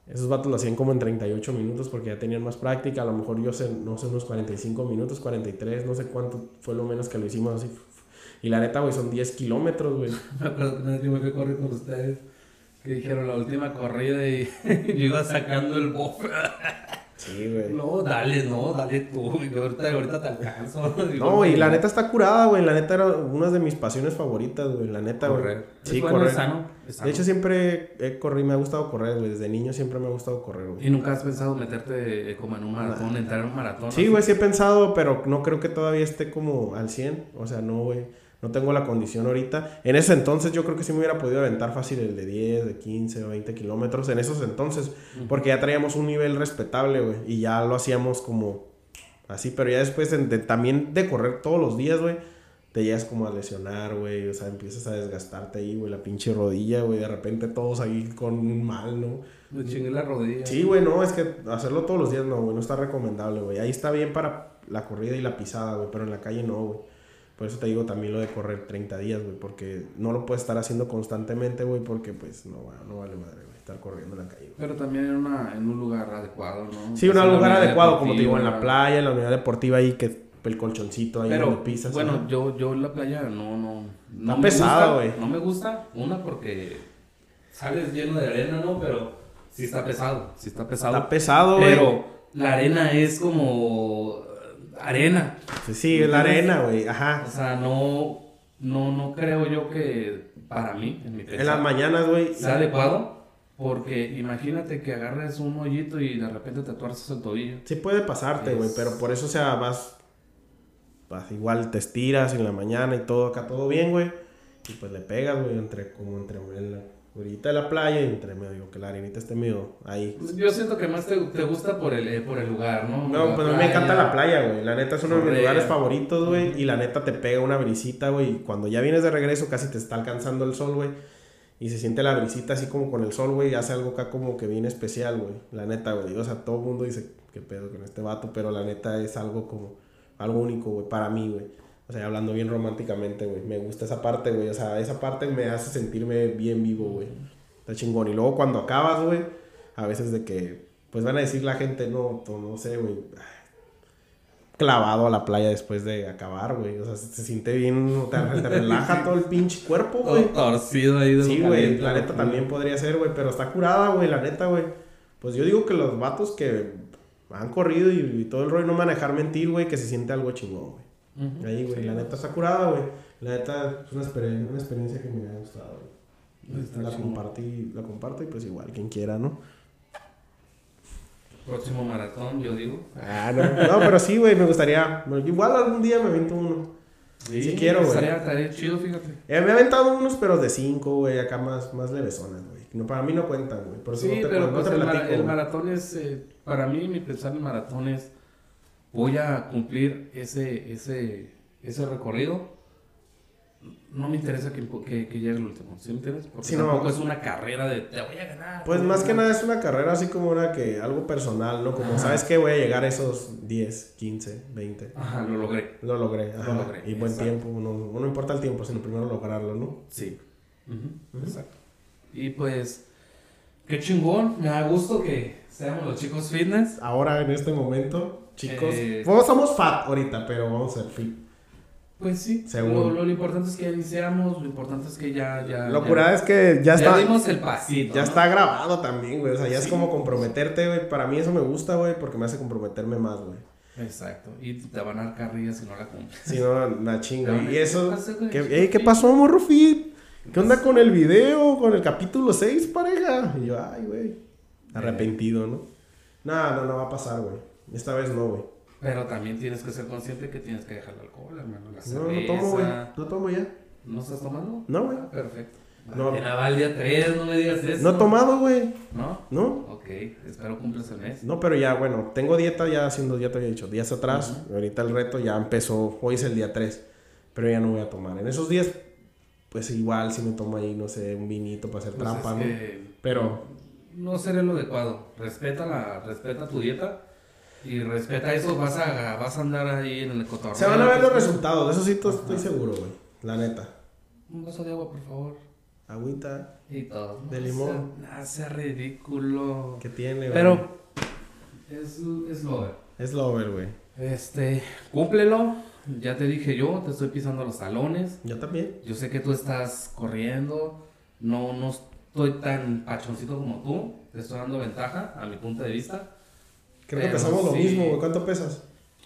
esos vatos lo hacían como en 38 minutos porque ya tenían más práctica, a lo mejor yo sé, no sé, unos 45 minutos, 43, no sé cuánto fue lo menos que lo hicimos así. Y la neta, güey, son 10 kilómetros, güey. *laughs* Me acuerdo que una vez que me fui a correr con ustedes. Que dijeron la última corrida y *laughs* yo iba sacando el bofe. Sí, güey. No, dale, no, dale tú. y yo ahorita, ahorita te alcanzo. Digo, No, güey, la neta está curada, güey. La neta era una de mis pasiones favoritas, güey. La neta, güey. Correr. Sí, es bueno, correr. es sano, es sano. De hecho, siempre he corrido, me ha gustado correr, güey. Desde niño siempre me ha gustado correr, güey. ¿Y nunca has pensado meterte eh, como en un maratón, entrar en un maratón? Sí, así? güey, sí he pensado, pero no creo que todavía esté como al 100. O sea, no, güey. No tengo la condición ahorita. En ese entonces yo creo que sí me hubiera podido aventar fácil el de 10, de 15 o 20 kilómetros. En esos entonces. Porque ya traíamos un nivel respetable, güey. Y ya lo hacíamos como así. Pero ya después de- de- también de correr todos los días, güey. Te llegas como a lesionar, güey. O sea, empiezas a desgastarte ahí, güey. La pinche rodilla, güey. De repente todos ahí con un mal, ¿no? Me chingué la rodilla. Sí, güey, no, es que hacerlo todos los días no, güey, no está recomendable, güey. Ahí está bien para la corrida y la pisada, güey, pero en la calle no, güey. Por eso te digo también lo de correr 30 días, güey, porque no lo puedes estar haciendo constantemente, güey, porque pues no, no vale madre, güey, estar corriendo en la calle. Pero también en, una, en un lugar adecuado, ¿no? Sí, un lugar adecuado, como te digo, en la playa, en la unidad deportiva ahí, que el colchoncito ahí Pero, donde pisas. bueno, ajá. yo, yo en la playa no, no, no Está pesado, güey. No me gusta, una porque sales lleno de arena, ¿no? Pero sí está pesado, sí está pesado. Está pesado, güey. Pero la arena es como arena. Sí, sí, es la arena, güey, ajá. O sea, no, no, no creo yo que para mí, en mi En las pensar, mañanas, güey. sea adecuado. Porque imagínate que agarres un hoyito y de repente te tuerces el tobillo. Sí puede pasarte, güey, Es- pero por eso, o sea, vas, vas igual te estiras en la mañana y todo acá, todo bien, güey. Y pues le pegas, güey, entre, como entre en la orillita de la playa entre medio, que la arenita esté medio ahí. Yo siento que más te, te gusta por el, eh, por el lugar, ¿no? No, La pues a mí me encanta la playa, güey. La neta es uno de mis lugares favoritos, güey. Y la neta te pega una brisita, güey. Y cuando ya vienes de regreso casi te está alcanzando el sol, güey. Y se siente la brisita así como con el sol, güey. Y hace algo acá como que bien especial, güey. La neta, güey. O sea, todo el mundo dice, qué pedo con este vato. Pero la neta es algo como, algo único, güey, para mí, güey. O sea, hablando bien románticamente, güey. Me gusta esa parte, güey. O sea, esa parte me hace sentirme bien vivo, güey. Está chingón. Y luego cuando acabas, güey, a veces de que, pues van a decir la gente, no, to- no sé, güey. Clavado a la playa después de acabar, güey. O sea, se, se siente bien, te, te *laughs* relaja todo el pinche cuerpo, güey. torcido ahí de Sí, güey, la neta también podría ser, güey, pero está curada, güey, la neta, güey. Pues yo digo que los vatos que han corrido y, y todo el rollo no dejar mentir, güey, que se siente algo chingón, güey. Ahí, güey, Sí. la neta está curada, güey. La neta es una, experien- una experiencia que me ha gustado, güey. Está La compartí, la comparto y pues igual, quien quiera, ¿no? Próximo maratón, yo digo. Ah, no, no, pero sí, güey, me gustaría. igual algún día me aviento uno. Sí quiero, güey. Estaría, estaría chido, fíjate. Eh, me he aventado unos, pero de cinco, güey, acá más, más levesonas, güey. No, para mí no cuentan, güey. Por eso Sí, no te, pero no pues te el, platico, el maratón es, eh, para mí, mi pensar en maratón es, voy a cumplir ese, ese, ese recorrido. No me interesa que, que, que llegue el último, ¿sí me entiendes? Porque Sí, no. tampoco es una carrera de te voy a ganar. Pues más que ganar". nada es una carrera así como una que, algo personal, ¿no? Como, Ajá. ¿sabes qué? Voy a llegar a esos 10, 15, 20. Ajá, lo logré. Lo logré, Lo ajá. logré, Y buen exacto. tiempo, no, no importa el tiempo, sino primero lograrlo, ¿no? Sí. Exacto. Y pues, qué chingón, me da gusto que seamos los chicos fitness. Ahora, en este momento, chicos, Eh, pues somos fat ahorita, pero vamos a ser fit. Pues sí, Según. lo, lo, lo importante es que ya iniciamos, lo importante es que ya... ya Lo curada es que ya ya está, dimos el pasito. ya ¿no? está grabado también, güey. O sea, ya es como comprometerte, güey. Para mí eso me gusta, güey, porque me hace comprometerme más, güey. Exacto. Y te van a dar carrillas si no la cumples. Si no, la chinga. Y eso, ¿qué? ¿qué, ey, ¿qué pasó, morro fit? ¿Qué onda con el video, con el capítulo 6, pareja? Y yo, ay, güey. Arrepentido, ¿no? No, no, no va a pasar, güey. Esta vez no, güey. Pero también tienes que ser consciente que tienes que dejar el alcohol, hermano. La No, no cerveza. tomo, güey. No tomo ya. ¿No estás tomando? No, güey. Ah, perfecto. No. No. va el día 3, no me digas eso. No he tomado, güey. ¿No? ¿No? Ok, espero cumples el mes. No, pero ya, bueno, tengo dieta ya haciendo dieta, había dicho, días atrás. Ahorita el reto ya empezó, hoy es el día 3, pero ya no voy a tomar. En esos días, pues igual si me tomo ahí, no sé, un vinito para hacer Pues trampa, ¿no? que Pero, no seré lo adecuado. Respeta la, respeta tu dieta y respeta eso. Vas a, vas a andar ahí en el cotorreo. se van a ver los pues, resultados, de eso sí Ajá. estoy seguro, güey. La neta. Un vaso de agua, por favor. Agüita, Y todo. De No limón. sea- No sea ridículo. ¿qué tiene, güey? Pero es, es lo de- Es lover, güey. Este, cúmplelo. Ya te dije yo, te estoy pisando los talones. Yo también. Yo sé que tú estás corriendo. No, no estoy tan pachoncito como tú. Te estoy dando ventaja a mi punto de vista. Creo que pesamos lo sí. mismo, güey. ¿Cuánto pesas?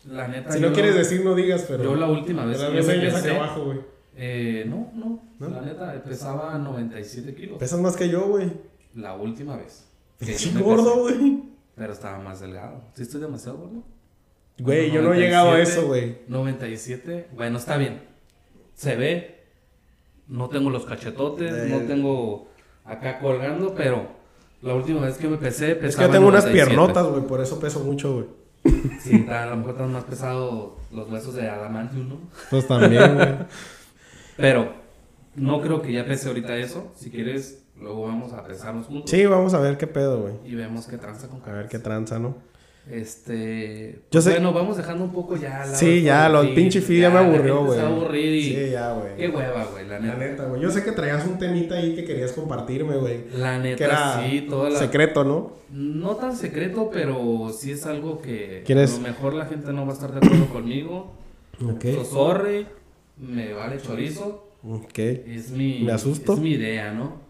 La neta. Si no quieres decir, no digas, pero... Yo la última vez que yo me enseñas pesé, abajo, güey. eh, no, no, ¿No? La neta, pesaba 97 kilos. Pesas más que yo, güey. La última vez. que Sí, gordo, güey. Pero estaba más delgado. ¿Sí estoy demasiado gordo? Güey, yo no he llegado a 97, eso, güey. 97. Bueno, está bien. Se ve. No tengo los cachetotes, no tengo acá colgando, pero la última vez que me pesé, Es que pesaba yo tengo unas 97. piernotas, güey, por eso peso mucho, güey. Sí, a lo mejor están más pesados los huesos de adamantium, ¿no? Pues también, güey. *laughs* Pero no creo que ya pese ahorita eso. Si quieres, luego vamos a pesarnos juntos. Sí, vamos a ver qué pedo, güey. Y vemos qué tranza con A ver qué tranza, ¿no? Este. Yo sé- Bueno, vamos dejando un poco ya. lado Sí, ya, del lo feed. pinche feed ya me la aburrió, güey. Se va a aburrir y. Sí, ya, güey. Qué hueva, güey, la La neta. neta, güey. Yo sé que traías un temita ahí que querías compartirme, güey. La neta, Que era sí, toda la. secreto, ¿no? No tan secreto, pero sí es algo que. ¿Quieres? A lo mejor la gente no va a estar de acuerdo conmigo. Ok. So sorry, me vale chorizo. Ok. Es mi, Me asusto. Es mi idea, ¿no?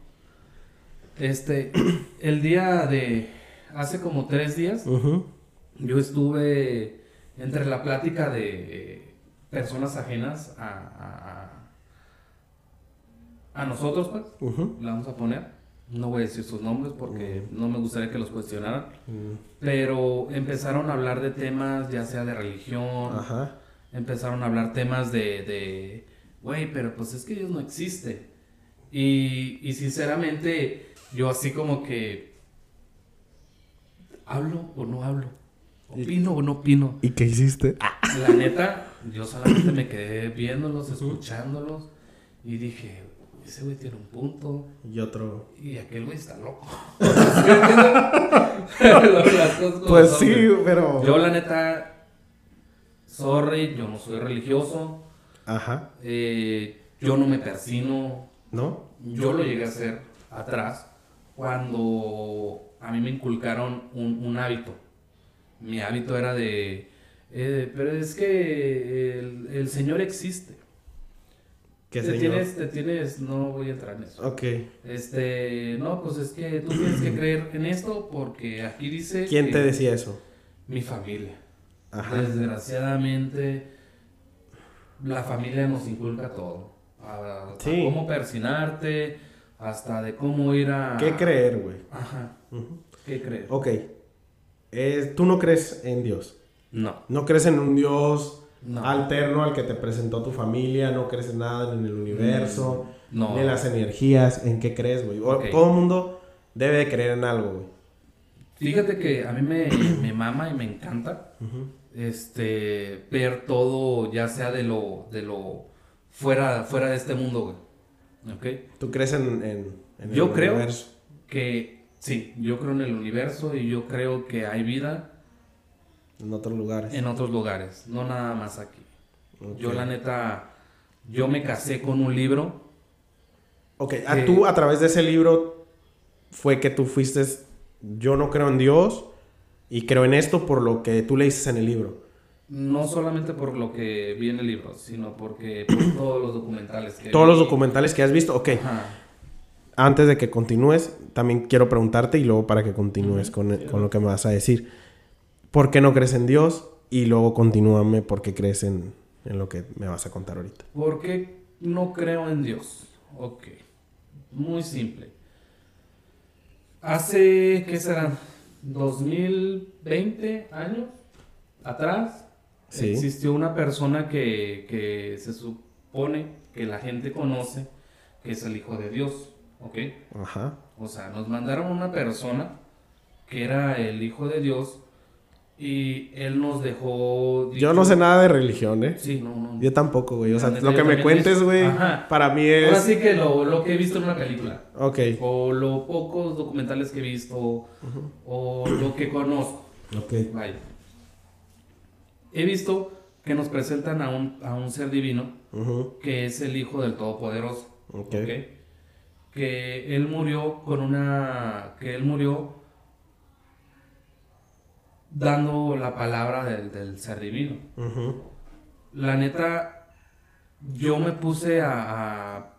Este, *clears throat* el día de hace como tres días, Ujú. Yo estuve entre la plática de eh, personas ajenas a, a, a, nosotros, pues, la vamos a poner. No voy a decir sus nombres porque no me gustaría que los cuestionaran. Pero empezaron a hablar de temas, ya sea de religión, Ajá. empezaron a hablar temas de, de, güey, pero pues es que Dios no existe. Y, y sinceramente, yo así como que, ¿hablo o no hablo? ¿Opino o no opino? ¿Y qué hiciste? La neta, yo solamente me quedé viéndolos, escuchándolos y dije, ese güey tiene un punto Y otro. y aquel güey está loco. *laughs* Pues son, sí, pero. Yo la neta, sorry, yo no soy religioso, Ajá. eh, yo no me persino, ¿No? yo lo llegué a hacer atrás cuando a mí me inculcaron un, un hábito. Mi hábito era de, eh, pero es que el, el Señor existe. ¿Qué te señor? tienes, te tienes, no voy a entrar en eso. Ok. Este, no, pues es que tú tienes que *clears throat* creer en esto porque aquí dice ¿Quién te decía eso? mi familia. Ajá. Desgraciadamente, la familia nos inculca todo. A, a Sí. cómo persinarte, hasta de cómo ir a... ¿Qué creer, güey? Ajá. ¿Qué creer? Ok. Eh, Tú no crees en Dios. No. No crees en un Dios No. alterno al que te presentó tu familia. No crees en nada en el universo. No. Ni en las energías. ¿En qué crees, güey? Todo el mundo debe de creer en algo, güey. Fíjate que a mí me, me mama y me encanta este ver todo, ya sea de lo, de lo fuera, fuera de este mundo, güey. ¿Ok? ¿Tú crees en, en, en el Yo creo universo? que sí, yo creo en el universo y yo creo que hay vida En otros lugares. en otros lugares, no nada más aquí. Yo la neta, yo me casé con un libro. Ok, a que- tú a través de ese libro fue que tú fuiste, yo no creo en Dios y creo en esto por lo que tú le dices en el libro. No solamente por lo que vi en el libro, sino porque por todos los documentales que Todos vi. los documentales que has visto, ok. Ajá. Antes de que continúes, también quiero preguntarte y luego para que continúes con, con lo que me vas a decir. ¿Por qué no crees en Dios? Y luego continúame por qué crees en, en lo que me vas a contar ahorita. ¿Por qué no creo en Dios? Ok. Muy simple. Hace, ¿qué serán? 2020 años atrás Sí. existió una persona que, que se supone que la gente conoce que es el Hijo de Dios. ¿Ok? Ajá. O sea, nos mandaron una persona que era el Hijo de Dios y él nos dejó... Yo no sé nada de religión, ¿eh? Sí, no, no. Yo tampoco, güey. O sea, lo que me cuentes, es- güey, para mí Ahora es... sí que lo, lo que he visto en una película, Ok. o los pocos documentales que he visto, o lo que conozco, Ok. vaya. He visto que nos presentan a un, a un ser divino, que es el Hijo del Todopoderoso, Ok. ¿ok? Que él murió con una... que él murió dando la palabra del, del ser divino. La neta, yo me puse a, a-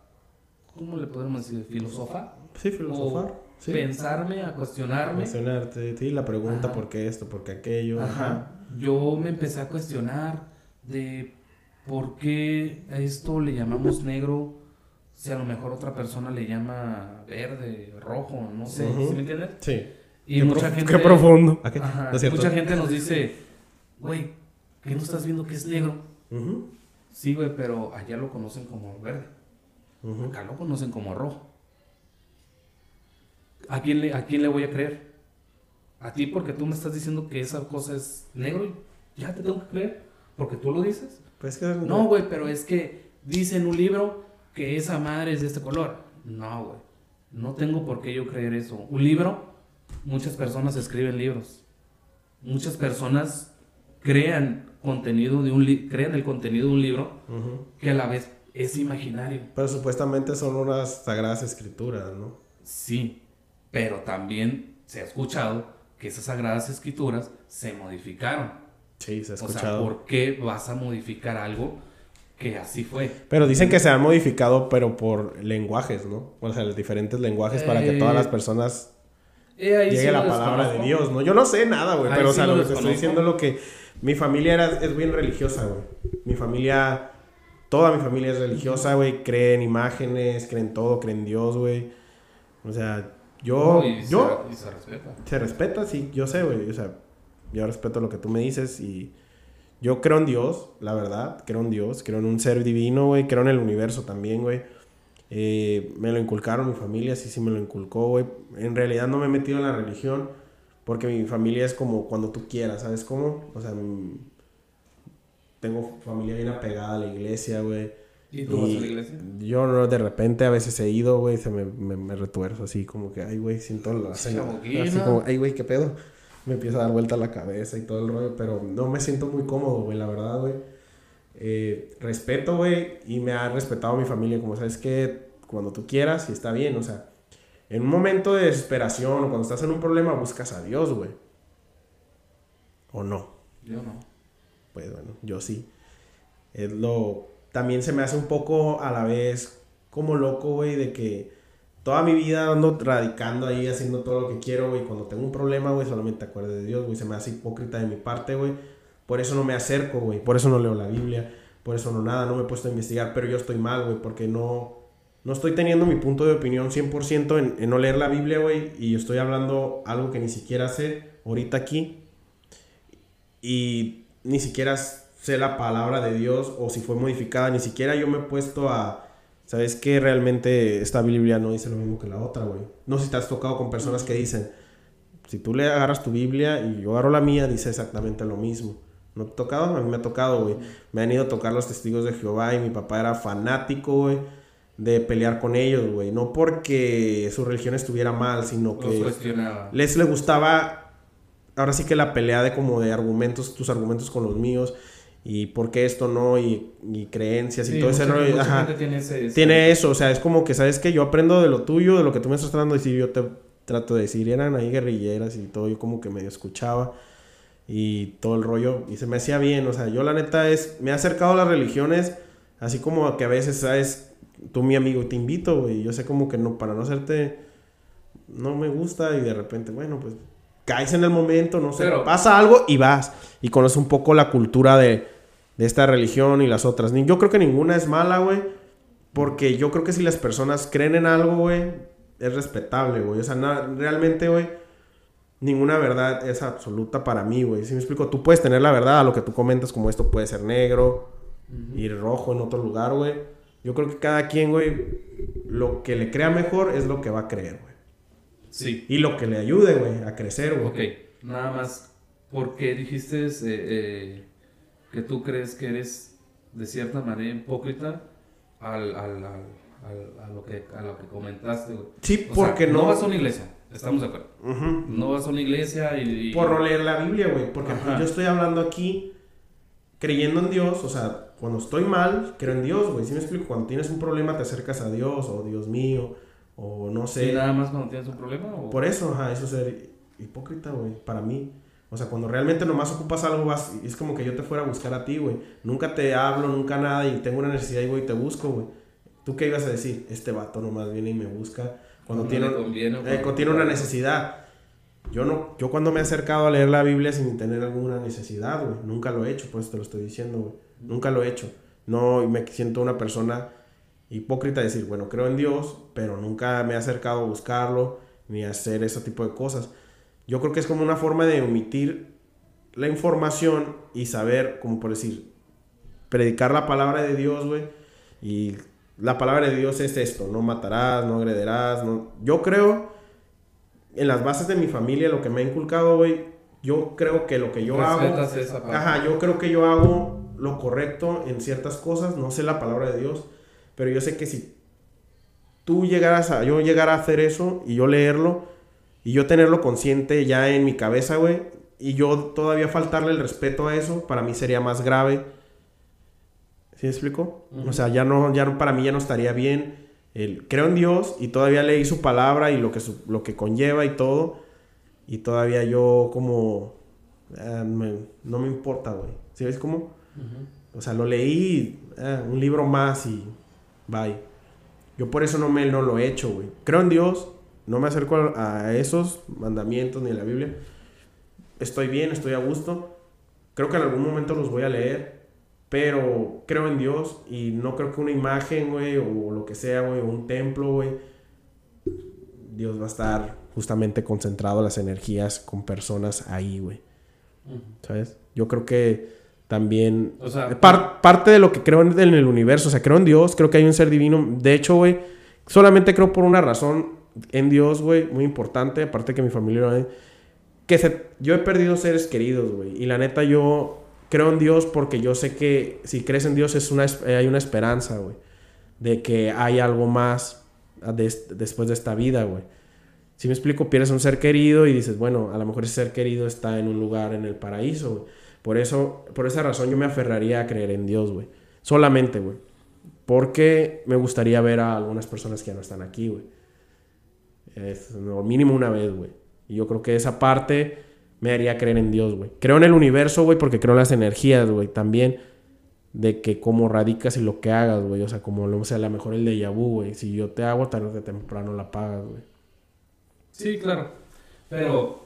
¿cómo le podemos decir? ¿Filosofar? Sí, filosofar. O Sí. pensarme, a cuestionarme. Cuestionarte, sí, la pregunta Ajá. por qué esto, por qué aquello. Ajá. Yo me empecé a cuestionar de por qué a esto le llamamos negro si a lo mejor otra persona le llama verde, rojo, no sé, Ujú. ¿sí me entiendes? Sí. Y qué, mucha prof- gente... qué profundo. ¿A qué? Ajá, ¿No mucha gente nos dice, güey, ¿qué no estás viendo que es negro? Sí, güey, pero allá lo conocen como verde. Acá lo conocen como rojo. ¿A quién, le, ¿A quién le voy a creer? A ti porque tú me estás diciendo que esa cosa es negro y ya te tengo que creer porque tú lo dices. Pues que No, güey, pero es que dice en un libro que esa madre es de este color. No, güey. No tengo por qué yo creer eso. Un libro, muchas personas escriben libros. Muchas personas crean contenido de un li- crean el contenido de un libro que a la vez es imaginario. Pero supuestamente son unas sagradas escrituras, ¿no? Sí, pero también se ha escuchado que esas sagradas escrituras se modificaron. Sí, se ha O sea, escuchado. ¿por qué vas a modificar algo que así fue? Pero dicen que se han modificado, pero por lenguajes, ¿no? O sea, los diferentes lenguajes para que Eh, todas las personas Eh, ahí llegue sí la palabra de. Dios, ¿no? Yo no sé nada, güey, pero o sea, lo que te estoy diciendo es lo que mi familia era, es bien religiosa, güey. Mi familia, toda mi familia es religiosa, güey, cree en imágenes, cree en todo, cree en Dios, güey. O sea, yo, No, y se- yo, y se respeta. se respeta, sí, yo sé, güey, o sea, yo respeto lo que tú me dices y Yo creo en Dios, la verdad. Creo en Dios. Creo en un ser divino, güey. Creo en el universo también, güey. Eh, me lo inculcaron mi familia, sí, sí me lo inculcó, güey. En realidad no me he metido en la religión porque mi familia es como cuando tú quieras, ¿sabes cómo? O sea, mm, tengo familia bien apegada a la iglesia, güey. ¿Y tú vas a la iglesia? Yo no, de repente a veces he ido, güey, se me, me, me retuerzo así como que, ay, güey, siento la... Así como, ay, güey, ¿qué pedo? Me empieza a dar vuelta la cabeza y todo el rollo, pero no me siento muy cómodo, güey, la verdad, güey. Eh, respeto, güey, y me ha respetado mi familia, como sabes que cuando tú quieras y está bien, o sea, en un momento de desesperación o cuando estás en un problema buscas a Dios, güey. ¿O no? Yo no. Pues bueno, yo sí. Es lo... También se me hace un poco a la vez como loco, güey, de que toda mi vida ando radicando ahí, haciendo todo lo que quiero, güey. Cuando tengo un problema, güey, solamente acuerdo de Dios, güey. Se me hace hipócrita de mi parte, güey. Por eso no me acerco, güey. Por eso no leo la Biblia. Por eso no nada, no me he puesto a investigar. Pero yo estoy mal, güey, porque no no estoy teniendo mi punto de opinión 100% en, en no leer la Biblia, güey, y estoy hablando algo que ni siquiera sé ahorita aquí. Y ni siquiera sé la palabra de Dios o si fue modificada, ni siquiera yo me he puesto a... ¿Sabes qué? Realmente esta Biblia no dice lo mismo que la otra, güey. No sé si te has tocado con personas que dicen, si tú le agarras tu Biblia y yo agarro la mía, dice exactamente lo mismo. ¿No te ha tocado? A mí me ha tocado, güey. Me han ido a tocar los testigos de Jehová y mi papá era fanático, güey de pelear con ellos, güey. No porque su religión estuviera mal, sino que les le gustaba, ahora sí que la pelea de como de argumentos, tus argumentos con los míos. Y por qué esto no, y, creencias y todo ese rollo. Tiene, eso, o sea, es como que, ¿sabes que Yo aprendo de lo tuyo, de lo que tú me estás tratando de decir, yo te trato de decir. eran ahí guerrilleras y todo, yo como que medio escuchaba y todo el rollo. Y se me hacía bien, o sea, yo la neta es, me he acercado a las religiones, así como que a veces, ¿sabes? tú mi amigo te invito, güey. Yo sé como que no, para no hacerte, no me gusta y de repente, bueno, pues caes en el momento, no sé, pasa algo y vas. Y conoces un poco la cultura de, de esta religión y las otras. Yo creo que ninguna es mala, güey. Porque yo creo que si las personas creen en algo, güey, es respetable, güey. O sea, realmente, güey, ninguna verdad es absoluta para mí, güey. Si me explico, tú puedes tener la verdad, a lo que tú comentas, como esto puede ser negro y rojo en otro lugar, güey. Yo creo que cada quien, güey, lo que le crea mejor es lo que va a creer, güey. Sí. Y lo que le ayude, güey, a crecer, güey. Ok, nada más. ¿Por qué dijiste eh, eh, que tú crees que eres de cierta manera hipócrita al, al, al, a, lo que, a lo que comentaste, güey? Sí, porque no... No vas a una iglesia, estamos de acuerdo. No vas a una iglesia y... Por no leer la Biblia, güey. Porque yo estoy hablando aquí creyendo en Dios, o sea, cuando estoy mal, creo en Dios, güey. Si me explico, cuando tienes un problema te acercas a Dios, o Dios mío, o no sé. ¿Y nada más cuando tienes un problema? Por eso, ajá, eso es ser hipócrita, güey, para mí. O sea, cuando realmente nomás ocupas algo, vas, es como que yo te fuera a buscar a ti, güey. Nunca te hablo, nunca nada, y tengo una necesidad y voy y te busco, güey. ¿Tú qué ibas a decir? Este vato nomás viene y me busca cuando, tiene, eh, cuando tiene una necesidad. Yo no, yo cuando me he acercado a leer la Biblia sin tener alguna necesidad, güey, nunca lo he hecho, pues te lo estoy diciendo, güey. Nunca lo he hecho. No me siento una persona hipócrita de decir, bueno, creo en Dios, pero nunca me he acercado a buscarlo ni a hacer ese tipo de cosas. Yo creo que es como una forma de omitir la información y saber, como por decir, predicar la palabra de Dios, güey. Y la palabra de Dios es esto, no matarás, no agrederás, no... Yo creo, en las bases de mi familia, lo que me ha inculcado, güey, yo creo que lo que yo hago... Ajá, yo creo que yo hago lo correcto en ciertas cosas, no sé la palabra de Dios, pero yo sé que si tú llegaras a, yo llegara a hacer eso y yo leerlo y yo tenerlo consciente ya en mi cabeza, güey, y yo todavía faltarle el respeto a eso, para mí sería más grave. ¿Sí me explico? O sea, ya no, ya para mí ya no estaría bien. El, creo en Dios y todavía leí su palabra y lo que, lo que conlleva y todo. Y todavía yo como... Ah, no me importa, güey. ¿Sí ves cómo? O sea, lo leí, eh, un libro más y bye. Yo por eso no, me, no lo he hecho, güey. Creo en Dios, no me acerco a, esos mandamientos ni a la Biblia. Estoy bien, estoy a gusto. Creo que en algún momento los voy a leer, pero creo en Dios y no creo que una imagen, güey, o lo que sea, güey, o un templo, güey, Dios va a estar justamente concentrado las energías con personas ahí, güey. ¿Sabes? Yo creo que también... O sea, par- parte de lo que creo en, en el universo, o sea, creo en Dios, creo que hay un ser divino. De hecho, güey, solamente creo por una razón en Dios, güey, muy importante, aparte que mi familia que se- yo he perdido seres queridos, güey, y la neta yo creo en Dios porque yo sé que si crees en Dios es una, hay una esperanza, güey, de que hay algo más a des- después de esta vida, güey. Si me explico, pierdes un ser querido y dices, bueno, a lo mejor ese ser querido está en un lugar en el paraíso, güey. Por eso, por esa razón yo me aferraría a creer en Dios, güey. Solamente, güey. Porque me gustaría ver a algunas personas que ya no están aquí, güey. Es, no, mínimo una vez, güey. Y yo creo que esa parte me haría creer en Dios, güey. Creo en el universo, güey, porque creo en las energías, güey. También de que cómo radicas y lo que hagas, güey. O sea, como, no sé, a lo mejor el de vu, güey. Si yo te hago, tarde o temprano la pagas, güey. Sí, claro. Pero,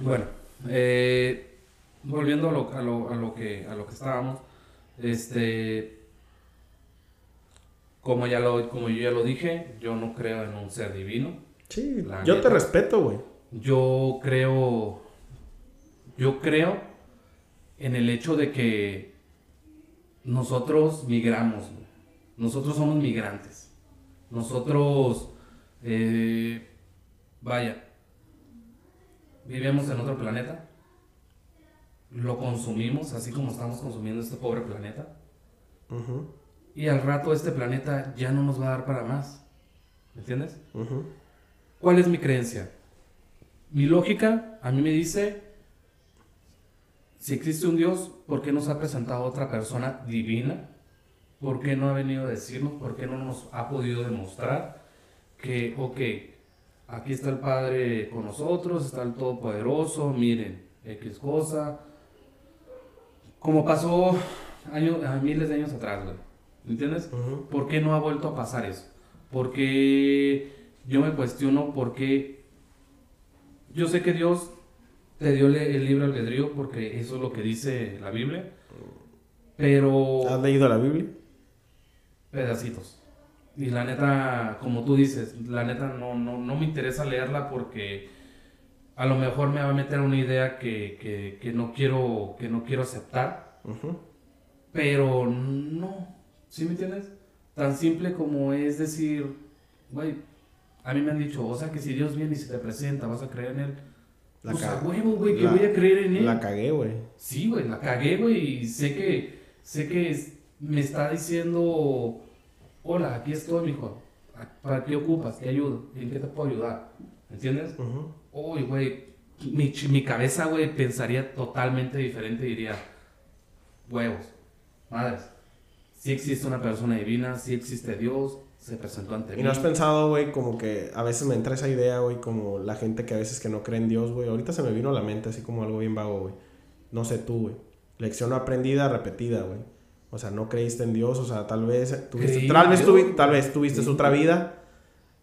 bueno, eh, volviendo a lo, a, lo, a, lo que, a lo que estábamos, este, como, ya lo, como yo ya lo dije, yo no creo en un ser divino. Sí, La yo te respeto, güey. Yo creo, yo creo en el hecho de que nosotros migramos, güey. nosotros somos migrantes, nosotros, eh, vaya, vivimos en otro planeta, lo consumimos así como estamos consumiendo este pobre planeta, Ujú, y al rato este planeta ya no nos va a dar para más, ¿me entiendes? ujú. ¿Cuál es mi creencia? Mi lógica a mí me dice, si existe un Dios, ¿por qué nos ha presentado otra persona divina? ¿Por qué no ha venido a decirnos? ¿Por qué no nos ha podido demostrar que, ok, aquí está el Padre con nosotros, está el Todopoderoso, miren, X cosa, como pasó años, miles de años atrás, güey. ¿Entiendes? Ujú. ¿Por qué no ha vuelto a pasar eso? Porque yo me cuestiono por qué yo sé que Dios te dio el libre albedrío porque eso es lo que dice la Biblia, pero ¿Has leído la Biblia? pedacitos. Y la neta, como tú dices, la neta no, no, no me interesa leerla porque a lo mejor me va a meter una idea que, que, que no, quiero, que no quiero aceptar. Pero no, ¿sí me entiendes? Tan simple como es decir, güey, a mí me han dicho, o sea que si Dios viene y se te presenta, vas a creer en Él. La pues a huevo, güey, que la- voy a creer en Él. La cagué, güey. Sí, güey, la cagué, güey, y sé que, sé que me está diciendo, hola, aquí estoy, mijo, ¿para qué ocupas? ¿Qué ayudo? ¿En qué te puedo ayudar? ¿Entiendes? Uy, güey, mi, mi cabeza, güey, pensaría totalmente diferente y diría, huevos, madres, sí existe una persona divina, sí existe Dios, se presentó ante Y mí. no has pensado, güey, como que a veces me entra esa idea, güey, como la gente que a veces que no cree en Dios, güey. Ahorita se me vino a la mente así como algo bien vago, güey. No sé tú, güey. Lección no aprendida, repetida, güey. O sea, no creíste en Dios, o sea, tal vez tuviste, Creí tal vez, tuvi- tal vez tuviste Sí. otra vida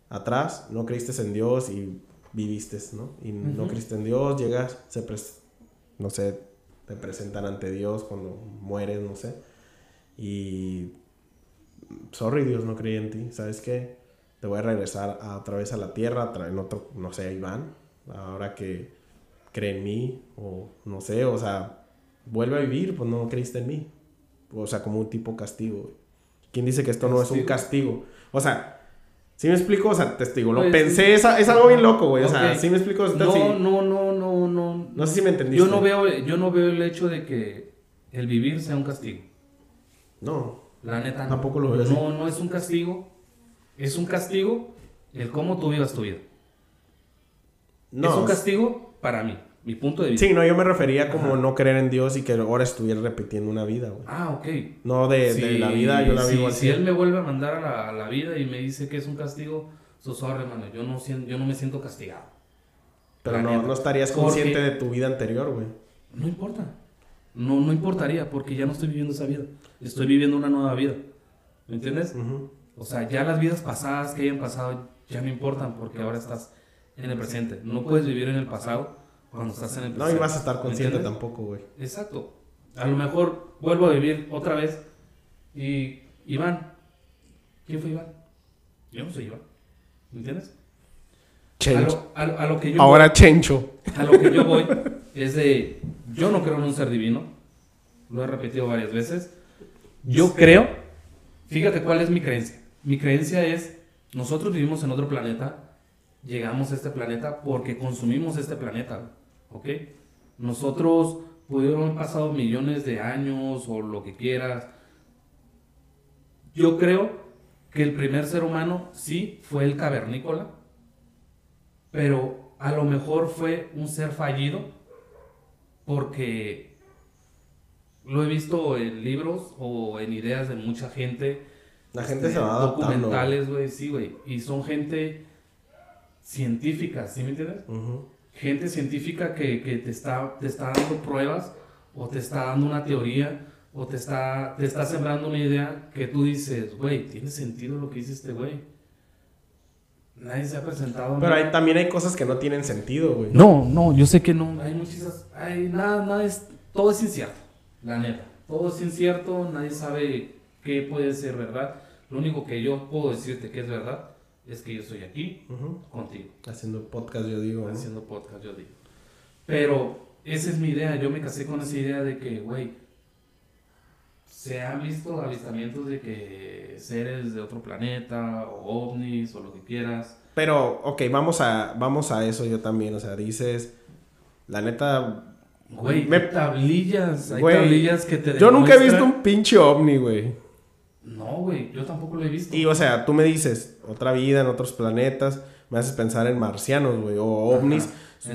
atrás, no creíste en Dios y viviste, ¿no? Y no Ujú. creíste en Dios, llegas, se pres- no sé, te presentan ante Dios cuando mueres, no sé. Y sorry Dios, no creí en ti, ¿sabes qué? Te voy a regresar a, otra vez a la tierra, a traer otro, no sé, Iván, ahora que cree en mí, o no sé, o sea, vuelve a vivir, pues no creíste en mí. O sea, como un tipo castigo. güey. ¿Quién dice que esto no es un castigo? O sea, ¿sí me explico? O sea, te digo, lo Pues, pensé, es, es algo bien loco, güey. O sea, Ok. ¿sí me explico? No, sí. no, no, no, no. No sé si me entendiste. Yo no veo, yo no veo el hecho de que el vivir sea un castigo. No. La neta. no. Tampoco lo veo así. No, no es un castigo. Es un castigo el cómo tú vivas tu vida. No. Es un castigo para mí, mi punto de vista. Sí, no, yo me refería como no creer en Dios y que ahora estuviera repitiendo una vida, güey. Ah, ok. No de, de Si- la vida, yo la si- vivo Si así. él me vuelve a mandar a la, a la vida y me dice que es un castigo, so sorry, hermano. Yo no, yo no me siento castigado. Pero no, neta. no estarías Porque- consciente de tu vida anterior, güey. No importa. No, no importaría porque ya no estoy viviendo esa vida. Estoy viviendo una nueva vida. ¿Me entiendes? Ujú. O sea, ya las vidas pasadas que hayan pasado ya no importan porque ahora estás en el presente. No puedes vivir en el pasado cuando estás en el No presente. ibas a estar ¿Me consciente tampoco, güey. Exacto. A lo mejor vuelvo a vivir otra vez y Iván. ¿Quién fue Iván? Yo no soy Iván. ¿Me entiendes? A Chencho. a lo- a lo que yo Ahora Chencho. voy, a lo que yo voy es de yo no creo en un ser divino. lo he repetido varias veces. Yo creo, fíjate cuál es mi creencia. Mi creencia es, nosotros vivimos en otro planeta, llegamos a este planeta porque consumimos este planeta, ¿ok? Nosotros pudieron haber pasado millones de años o lo que quieras. Yo creo que el primer ser humano sí fue el cavernícola, pero a lo mejor fue un ser fallido porque lo he visto en libros o en ideas de mucha gente. La gente se va este, adaptando. Documentales, güey, sí, güey. Y son gente científica, ¿sí me entiendes? Gente científica que, que te, está, te está dando pruebas o te está dando una teoría o te está, te está sembrando una idea que tú dices, güey, tiene sentido lo que dice este güey. Nadie se ha presentado. Pero ¿no? hay, también hay cosas que no tienen sentido, güey. No, no, yo sé que no. Hay muchas. Hay nada, nada es. Todo es incierto, la neta. Todo es incierto, nadie sabe qué puede ser verdad. Lo único que yo puedo decirte que es verdad es que yo estoy aquí Ujú. contigo. Haciendo podcast, yo digo. ¿no? haciendo podcast, yo digo. Pero esa es mi idea. Yo me casé con esa idea de que, güey, se han visto avistamientos de que seres de otro planeta o ovnis o lo que quieras. Pero, ok, vamos a, vamos a eso yo también. O sea, dices, la neta, Güey, Me- hay tablillas, hay Güey, tablillas que te yo nunca he visto un pinche ovni, güey. No, güey, yo tampoco lo he visto. Y, o sea, tú me dices, otra vida en otros planetas, me haces pensar en marcianos, güey, o ovnis.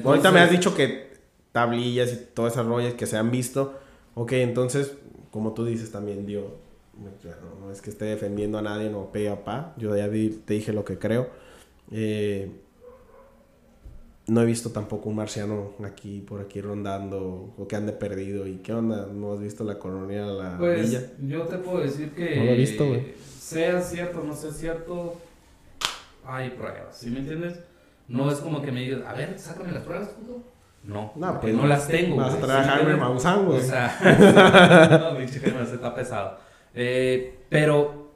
Ahorita me has dicho que tablillas y todas esas rollas que se han visto. Ok, entonces, como tú dices también, Dios, no, no es que esté defendiendo a nadie, no pe a pa. Yo ya te dije lo que creo. Eh, no he visto tampoco un marciano aquí, por aquí rondando, o que ande perdido. ¿Y qué onda? ¿No has visto la colonia la Pues villa? yo te puedo decir que. No lo he visto, güey. Sea cierto o no sea cierto, hay pruebas, ¿sí me entiendes? No es como que me digas, a ver, sácame las pruebas, puto. No, No, pues, no las tengo. vas a. Maussan, güey. O sea, *laughs* no, pinche Jaime se está pesado. Eh, pero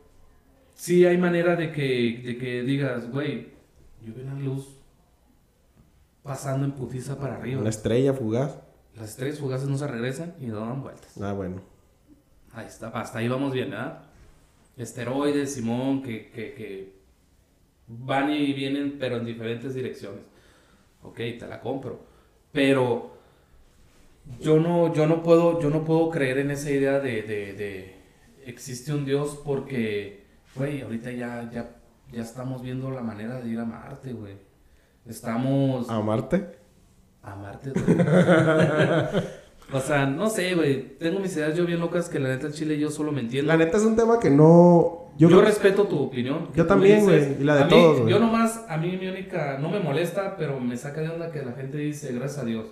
sí hay manera de que, de que digas, güey, yo vi una luz pasando en putiza para arriba. Una estrella fugaz. Las estrellas fugaces no se regresan y no dan vueltas. Ah, bueno. Ahí está, hasta ahí vamos bien, ¿verdad? Esteroides, Simón, que, que, que van y vienen, pero en diferentes direcciones. Ok, te la compro. Pero yo no, yo no puedo, yo no puedo creer en esa idea de, de, de existe un Dios porque, güey, ahorita ya, ya, ya estamos viendo la manera de ir a Marte, güey. Estamos ¿A Marte? a Marte, *laughs* o sea, no sé, güey. Tengo mis ideas yo bien locas que la neta el chile yo solo me entiendo. La neta es un tema que no... Yo, creo- respeto tu opinión. Yo también, güey, y la de mí- todos, güey. Yo nomás, a mí mi única, no me molesta, pero me saca de onda que la gente dice gracias a Dios.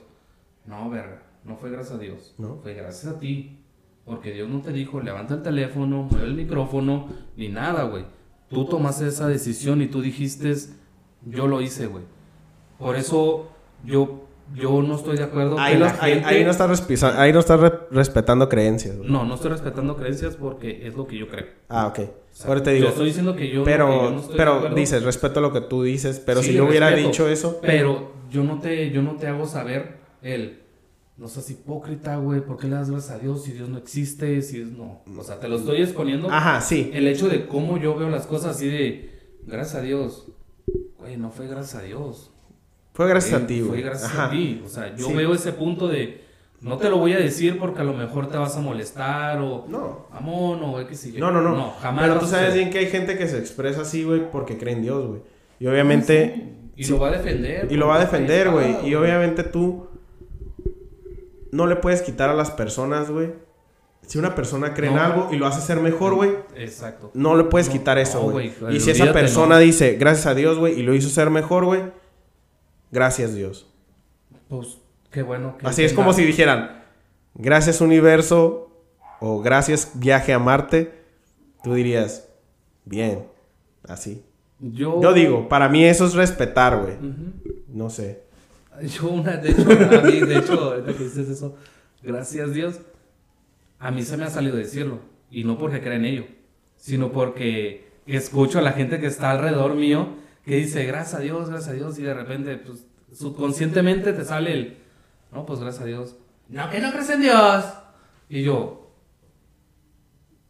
No, verga, no fue gracias a Dios. ¿No? Fue gracias a ti. Porque Dios no te dijo, levanta el teléfono, mueve el micrófono, ni nada, güey. Tú tomaste esa decisión y tú dijiste, yo lo hice, güey. Por eso yo, yo no estoy de acuerdo Ahí, que no, la ahí- gente... ahí no estás respisa- ahí no estás re- respetando creencias. No, no estoy respetando creencias porque es lo que yo creo. Ah, ok. O sea, Ahora te digo, Yo estoy diciendo que yo, pero, que yo no estoy pero dices, respeto lo que tú dices, pero Sí, si yo hubiera respeto, dicho eso, Pero yo no te, yo no te hago saber el. No seas hipócrita, güey. ¿Por qué le das gracias a Dios si Dios no existe? Si es no. O sea, te lo estoy exponiendo. ajá, sí. El hecho de cómo yo veo las cosas así de. Gracias a Dios. Güey, no fue gracias a Dios. Fue gracias Eh, a ti, güey. Fue gracias Ajá. a ti. O sea, yo Sí. veo ese punto de. No te lo voy a decir porque a lo mejor te vas a molestar o. No. Mamón o qué sé yo. No, no, no. No, jamás. Pero tú sabes bien que hay gente que se expresa así, güey, porque cree en Dios, güey. Y obviamente... Y sí. lo va a defender. Y lo va a defender, güey. Y obviamente tú no le puedes quitar a las personas, güey. Si una persona cree en No. algo y lo hace ser mejor, güey, Exacto. no le puedes No, quitar eso, no, güey. güey, y si esa persona no. dice, gracias a Dios, güey, y lo hizo ser mejor, güey, gracias Dios. Pues qué bueno que. Así es como si dijeran, gracias universo o gracias viaje a Marte, tú dirías, bien, así. Yo, Yo digo, para mí eso es respetar, güey. No sé. Yo una, de hecho, a mí, de hecho, ahorita que dices eso, gracias Dios, a mí se me ha salido decirlo. Y no porque crea en ello, sino porque escucho a la gente que está alrededor mío que dice, gracias a Dios, gracias a Dios, y de repente, pues, subconscientemente te sale el, no, pues gracias a Dios. No, que no crees en Dios. Y yo,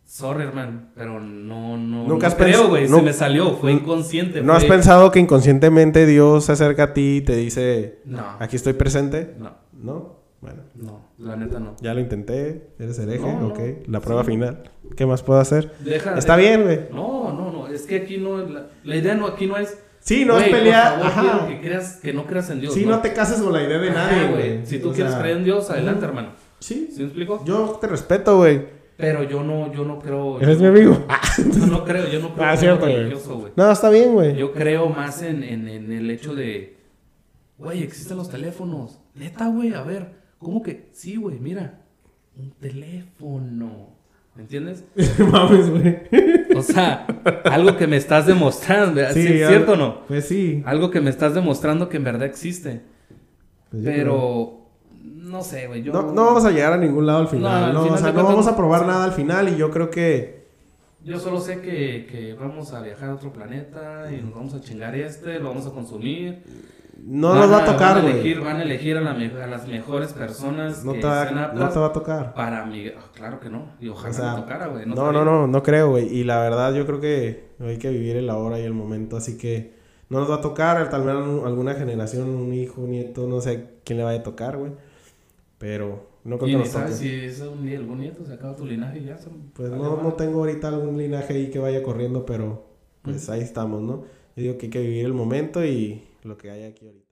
sorry, hermano, pero no, no, Nunca no creo, güey, no- se me salió, fue inconsciente. ¿No has pensado que inconscientemente Dios se acerca a ti y te dice, No, aquí estoy presente? no, ¿No? Bueno, no, la neta no. ya lo intenté, eres hereje, No, no. ok. La prueba Sí. final. ¿Qué más puedo hacer? Deja, Está deja- bien, güey. No, no, no, es que aquí no, la, la idea no, aquí no es... Sí, no es por pelear. favor, Ajá. que, creas, que no creas en Dios. Sí, no te cases con la idea de Ajá, nadie, güey. Si tú O quieres sea, creer en Dios, adelante, hermano. Sí, ¿Sí me explico? yo te respeto, güey. Pero yo no, yo no creo... Eres mi amigo. Yo *laughs* no creo, yo no creo Ah, cierto, religioso, güey. No, está bien, güey. Yo creo más en, en, en el hecho de, güey, existen los teléfonos. Neta, güey, a ver, ¿cómo que? Sí, güey, mira, un teléfono. ¿Me entiendes? *laughs* Mames, güey. O sea, algo que me estás demostrando, ¿verdad? ¿Sí, ya- ¿cierto o no? Pues sí. Algo que me estás demostrando que en verdad existe. Pues creo. Pero, no sé, güey, yo... No, no vamos a llegar a ningún lado al No, final. al No, final o sea, no vamos a probar nada al final y yo creo que... Yo solo sé que, que vamos a viajar a otro planeta y nos vamos a chingar este, lo vamos a consumir. No Van nos va a tocar, van a güey. elegir, van a elegir a, la me- a las mejores personas No que te, va, no te va a tocar. para mi... ah, claro que no. Y ojalá O sea, me tocara, güey. No, sabía. no, no, no creo, güey. Y la verdad yo creo que hay que vivir el ahora y el momento, así que no nos va a tocar, tal vez un- alguna generación, un hijo, un nieto, no sé quién le vaya a tocar, güey. Pero no creo Y que toque. si es un, algún nieto, se acaba tu linaje ya. Pues vale, no, no tengo ahorita algún linaje ahí que vaya corriendo, pero pues ahí estamos, ¿no? Yo digo que hay que vivir el momento y lo que hay aquí ahorita.